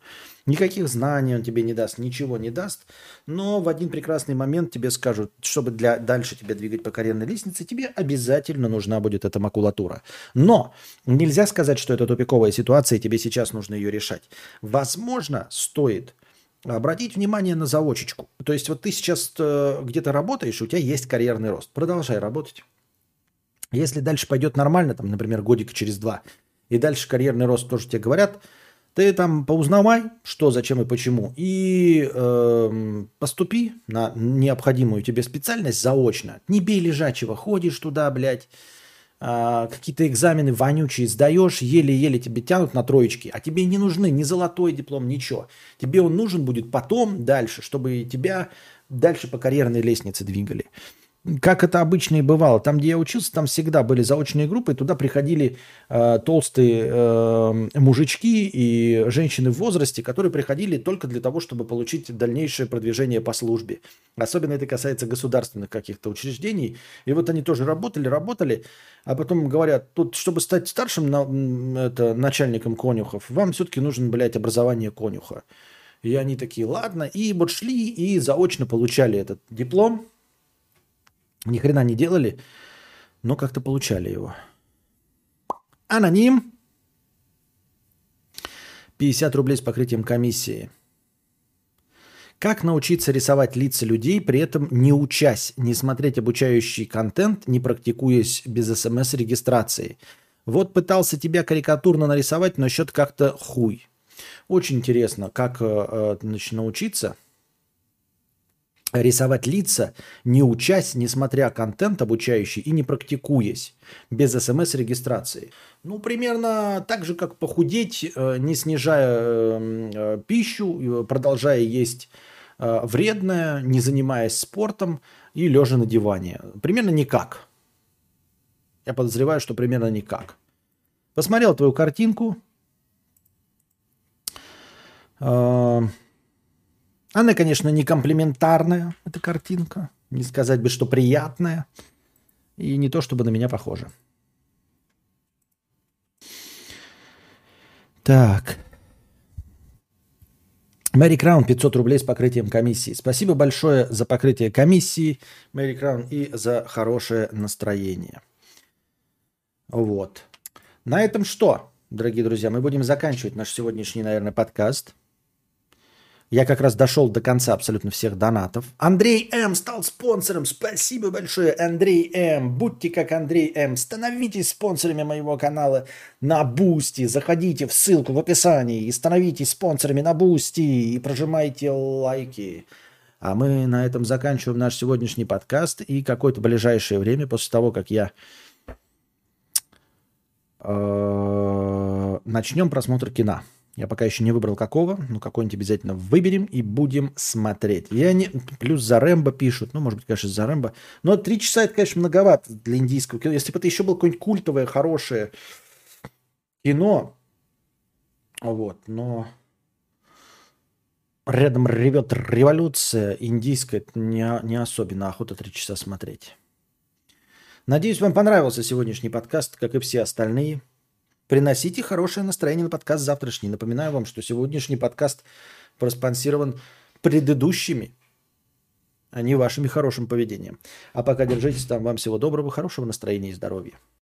Никаких знаний он тебе не даст, ничего не даст. Но в один прекрасный момент тебе скажут, чтобы для, дальше тебя двигать по карьерной лестнице, тебе обязательно нужна будет эта макулатура. Но нельзя сказать, что это тупиковая ситуация, и тебе сейчас нужно ее решать. Возможно, стоит обратить внимание на заочечку. То есть вот ты сейчас э, где-то работаешь, у тебя есть карьерный рост. Продолжай работать. Если дальше пойдет нормально, там, например, годик через два, и дальше карьерный рост тоже тебе говорят, ты там поузнавай, что, зачем и почему, и э, поступи на необходимую тебе специальность заочно. Не бей лежачего, ходишь туда, блядь, а, какие-то экзамены вонючие сдаешь, еле-еле тебе тянут на троечки, а тебе не нужны ни золотой диплом, ничего. Тебе он нужен будет потом, дальше, чтобы тебя дальше по карьерной лестнице двигали как это обычно и бывало, там, где я учился, там всегда были заочные группы, туда приходили э, толстые э, мужички и женщины в возрасте, которые приходили только для того, чтобы получить дальнейшее продвижение по службе. Особенно это касается государственных каких-то учреждений. И вот они тоже работали, работали, а потом говорят, тут, чтобы стать старшим на, это, начальником конюхов, вам все-таки нужно, блядь, образование конюха. И они такие, ладно, и вот шли и заочно получали этот диплом, ни хрена не делали, но как-то получали его. Аноним. 50 рублей с покрытием комиссии. Как научиться рисовать лица людей, при этом не учась, не смотреть обучающий контент, не практикуясь без смс-регистрации? Вот пытался тебя карикатурно нарисовать, но счет как-то хуй. Очень интересно, как э, значит, научиться – рисовать лица, не учась, не смотря контент обучающий и не практикуясь, без смс-регистрации. Ну, примерно так же, как похудеть, э, не снижая э, э, пищу, продолжая есть вредное, не занимаясь спортом и лежа на диване. Примерно никак. Я подозреваю, что примерно никак. Посмотрел твою картинку. Она, конечно, не комплиментарная, эта картинка. Не сказать бы, что приятная. И не то, чтобы на меня похожа. Так. Мэри Краун 500 рублей с покрытием комиссии. Спасибо большое за покрытие комиссии, Мэри Краун, и за хорошее настроение. Вот. На этом что, дорогие друзья? Мы будем заканчивать наш сегодняшний, наверное, подкаст. Я как раз дошел до конца абсолютно всех донатов. Андрей М. стал спонсором. Спасибо большое, Андрей М. Будьте как Андрей М. Становитесь спонсорами моего канала на Boosty. Заходите в ссылку в описании и становитесь спонсорами на Boosty. И прожимайте лайки. А мы на этом заканчиваем наш сегодняшний подкаст. И какое-то ближайшее время, после того, как я э, начнем просмотр кино. Я пока еще не выбрал какого, но какой-нибудь обязательно выберем и будем смотреть. Я не... Плюс за Рэмбо пишут. Ну, может быть, конечно, за Рэмбо. Но три часа это, конечно, многовато для индийского кино. Если бы это еще было какое-нибудь культовое, хорошее кино, вот, но рядом ревет революция индийская, это не, не особенно охота три часа смотреть. Надеюсь, вам понравился сегодняшний подкаст, как и все остальные. Приносите хорошее настроение на подкаст завтрашний. Напоминаю вам, что сегодняшний подкаст проспонсирован предыдущими, а не вашими хорошим поведением. А пока держитесь там. Вам всего доброго, хорошего настроения и здоровья.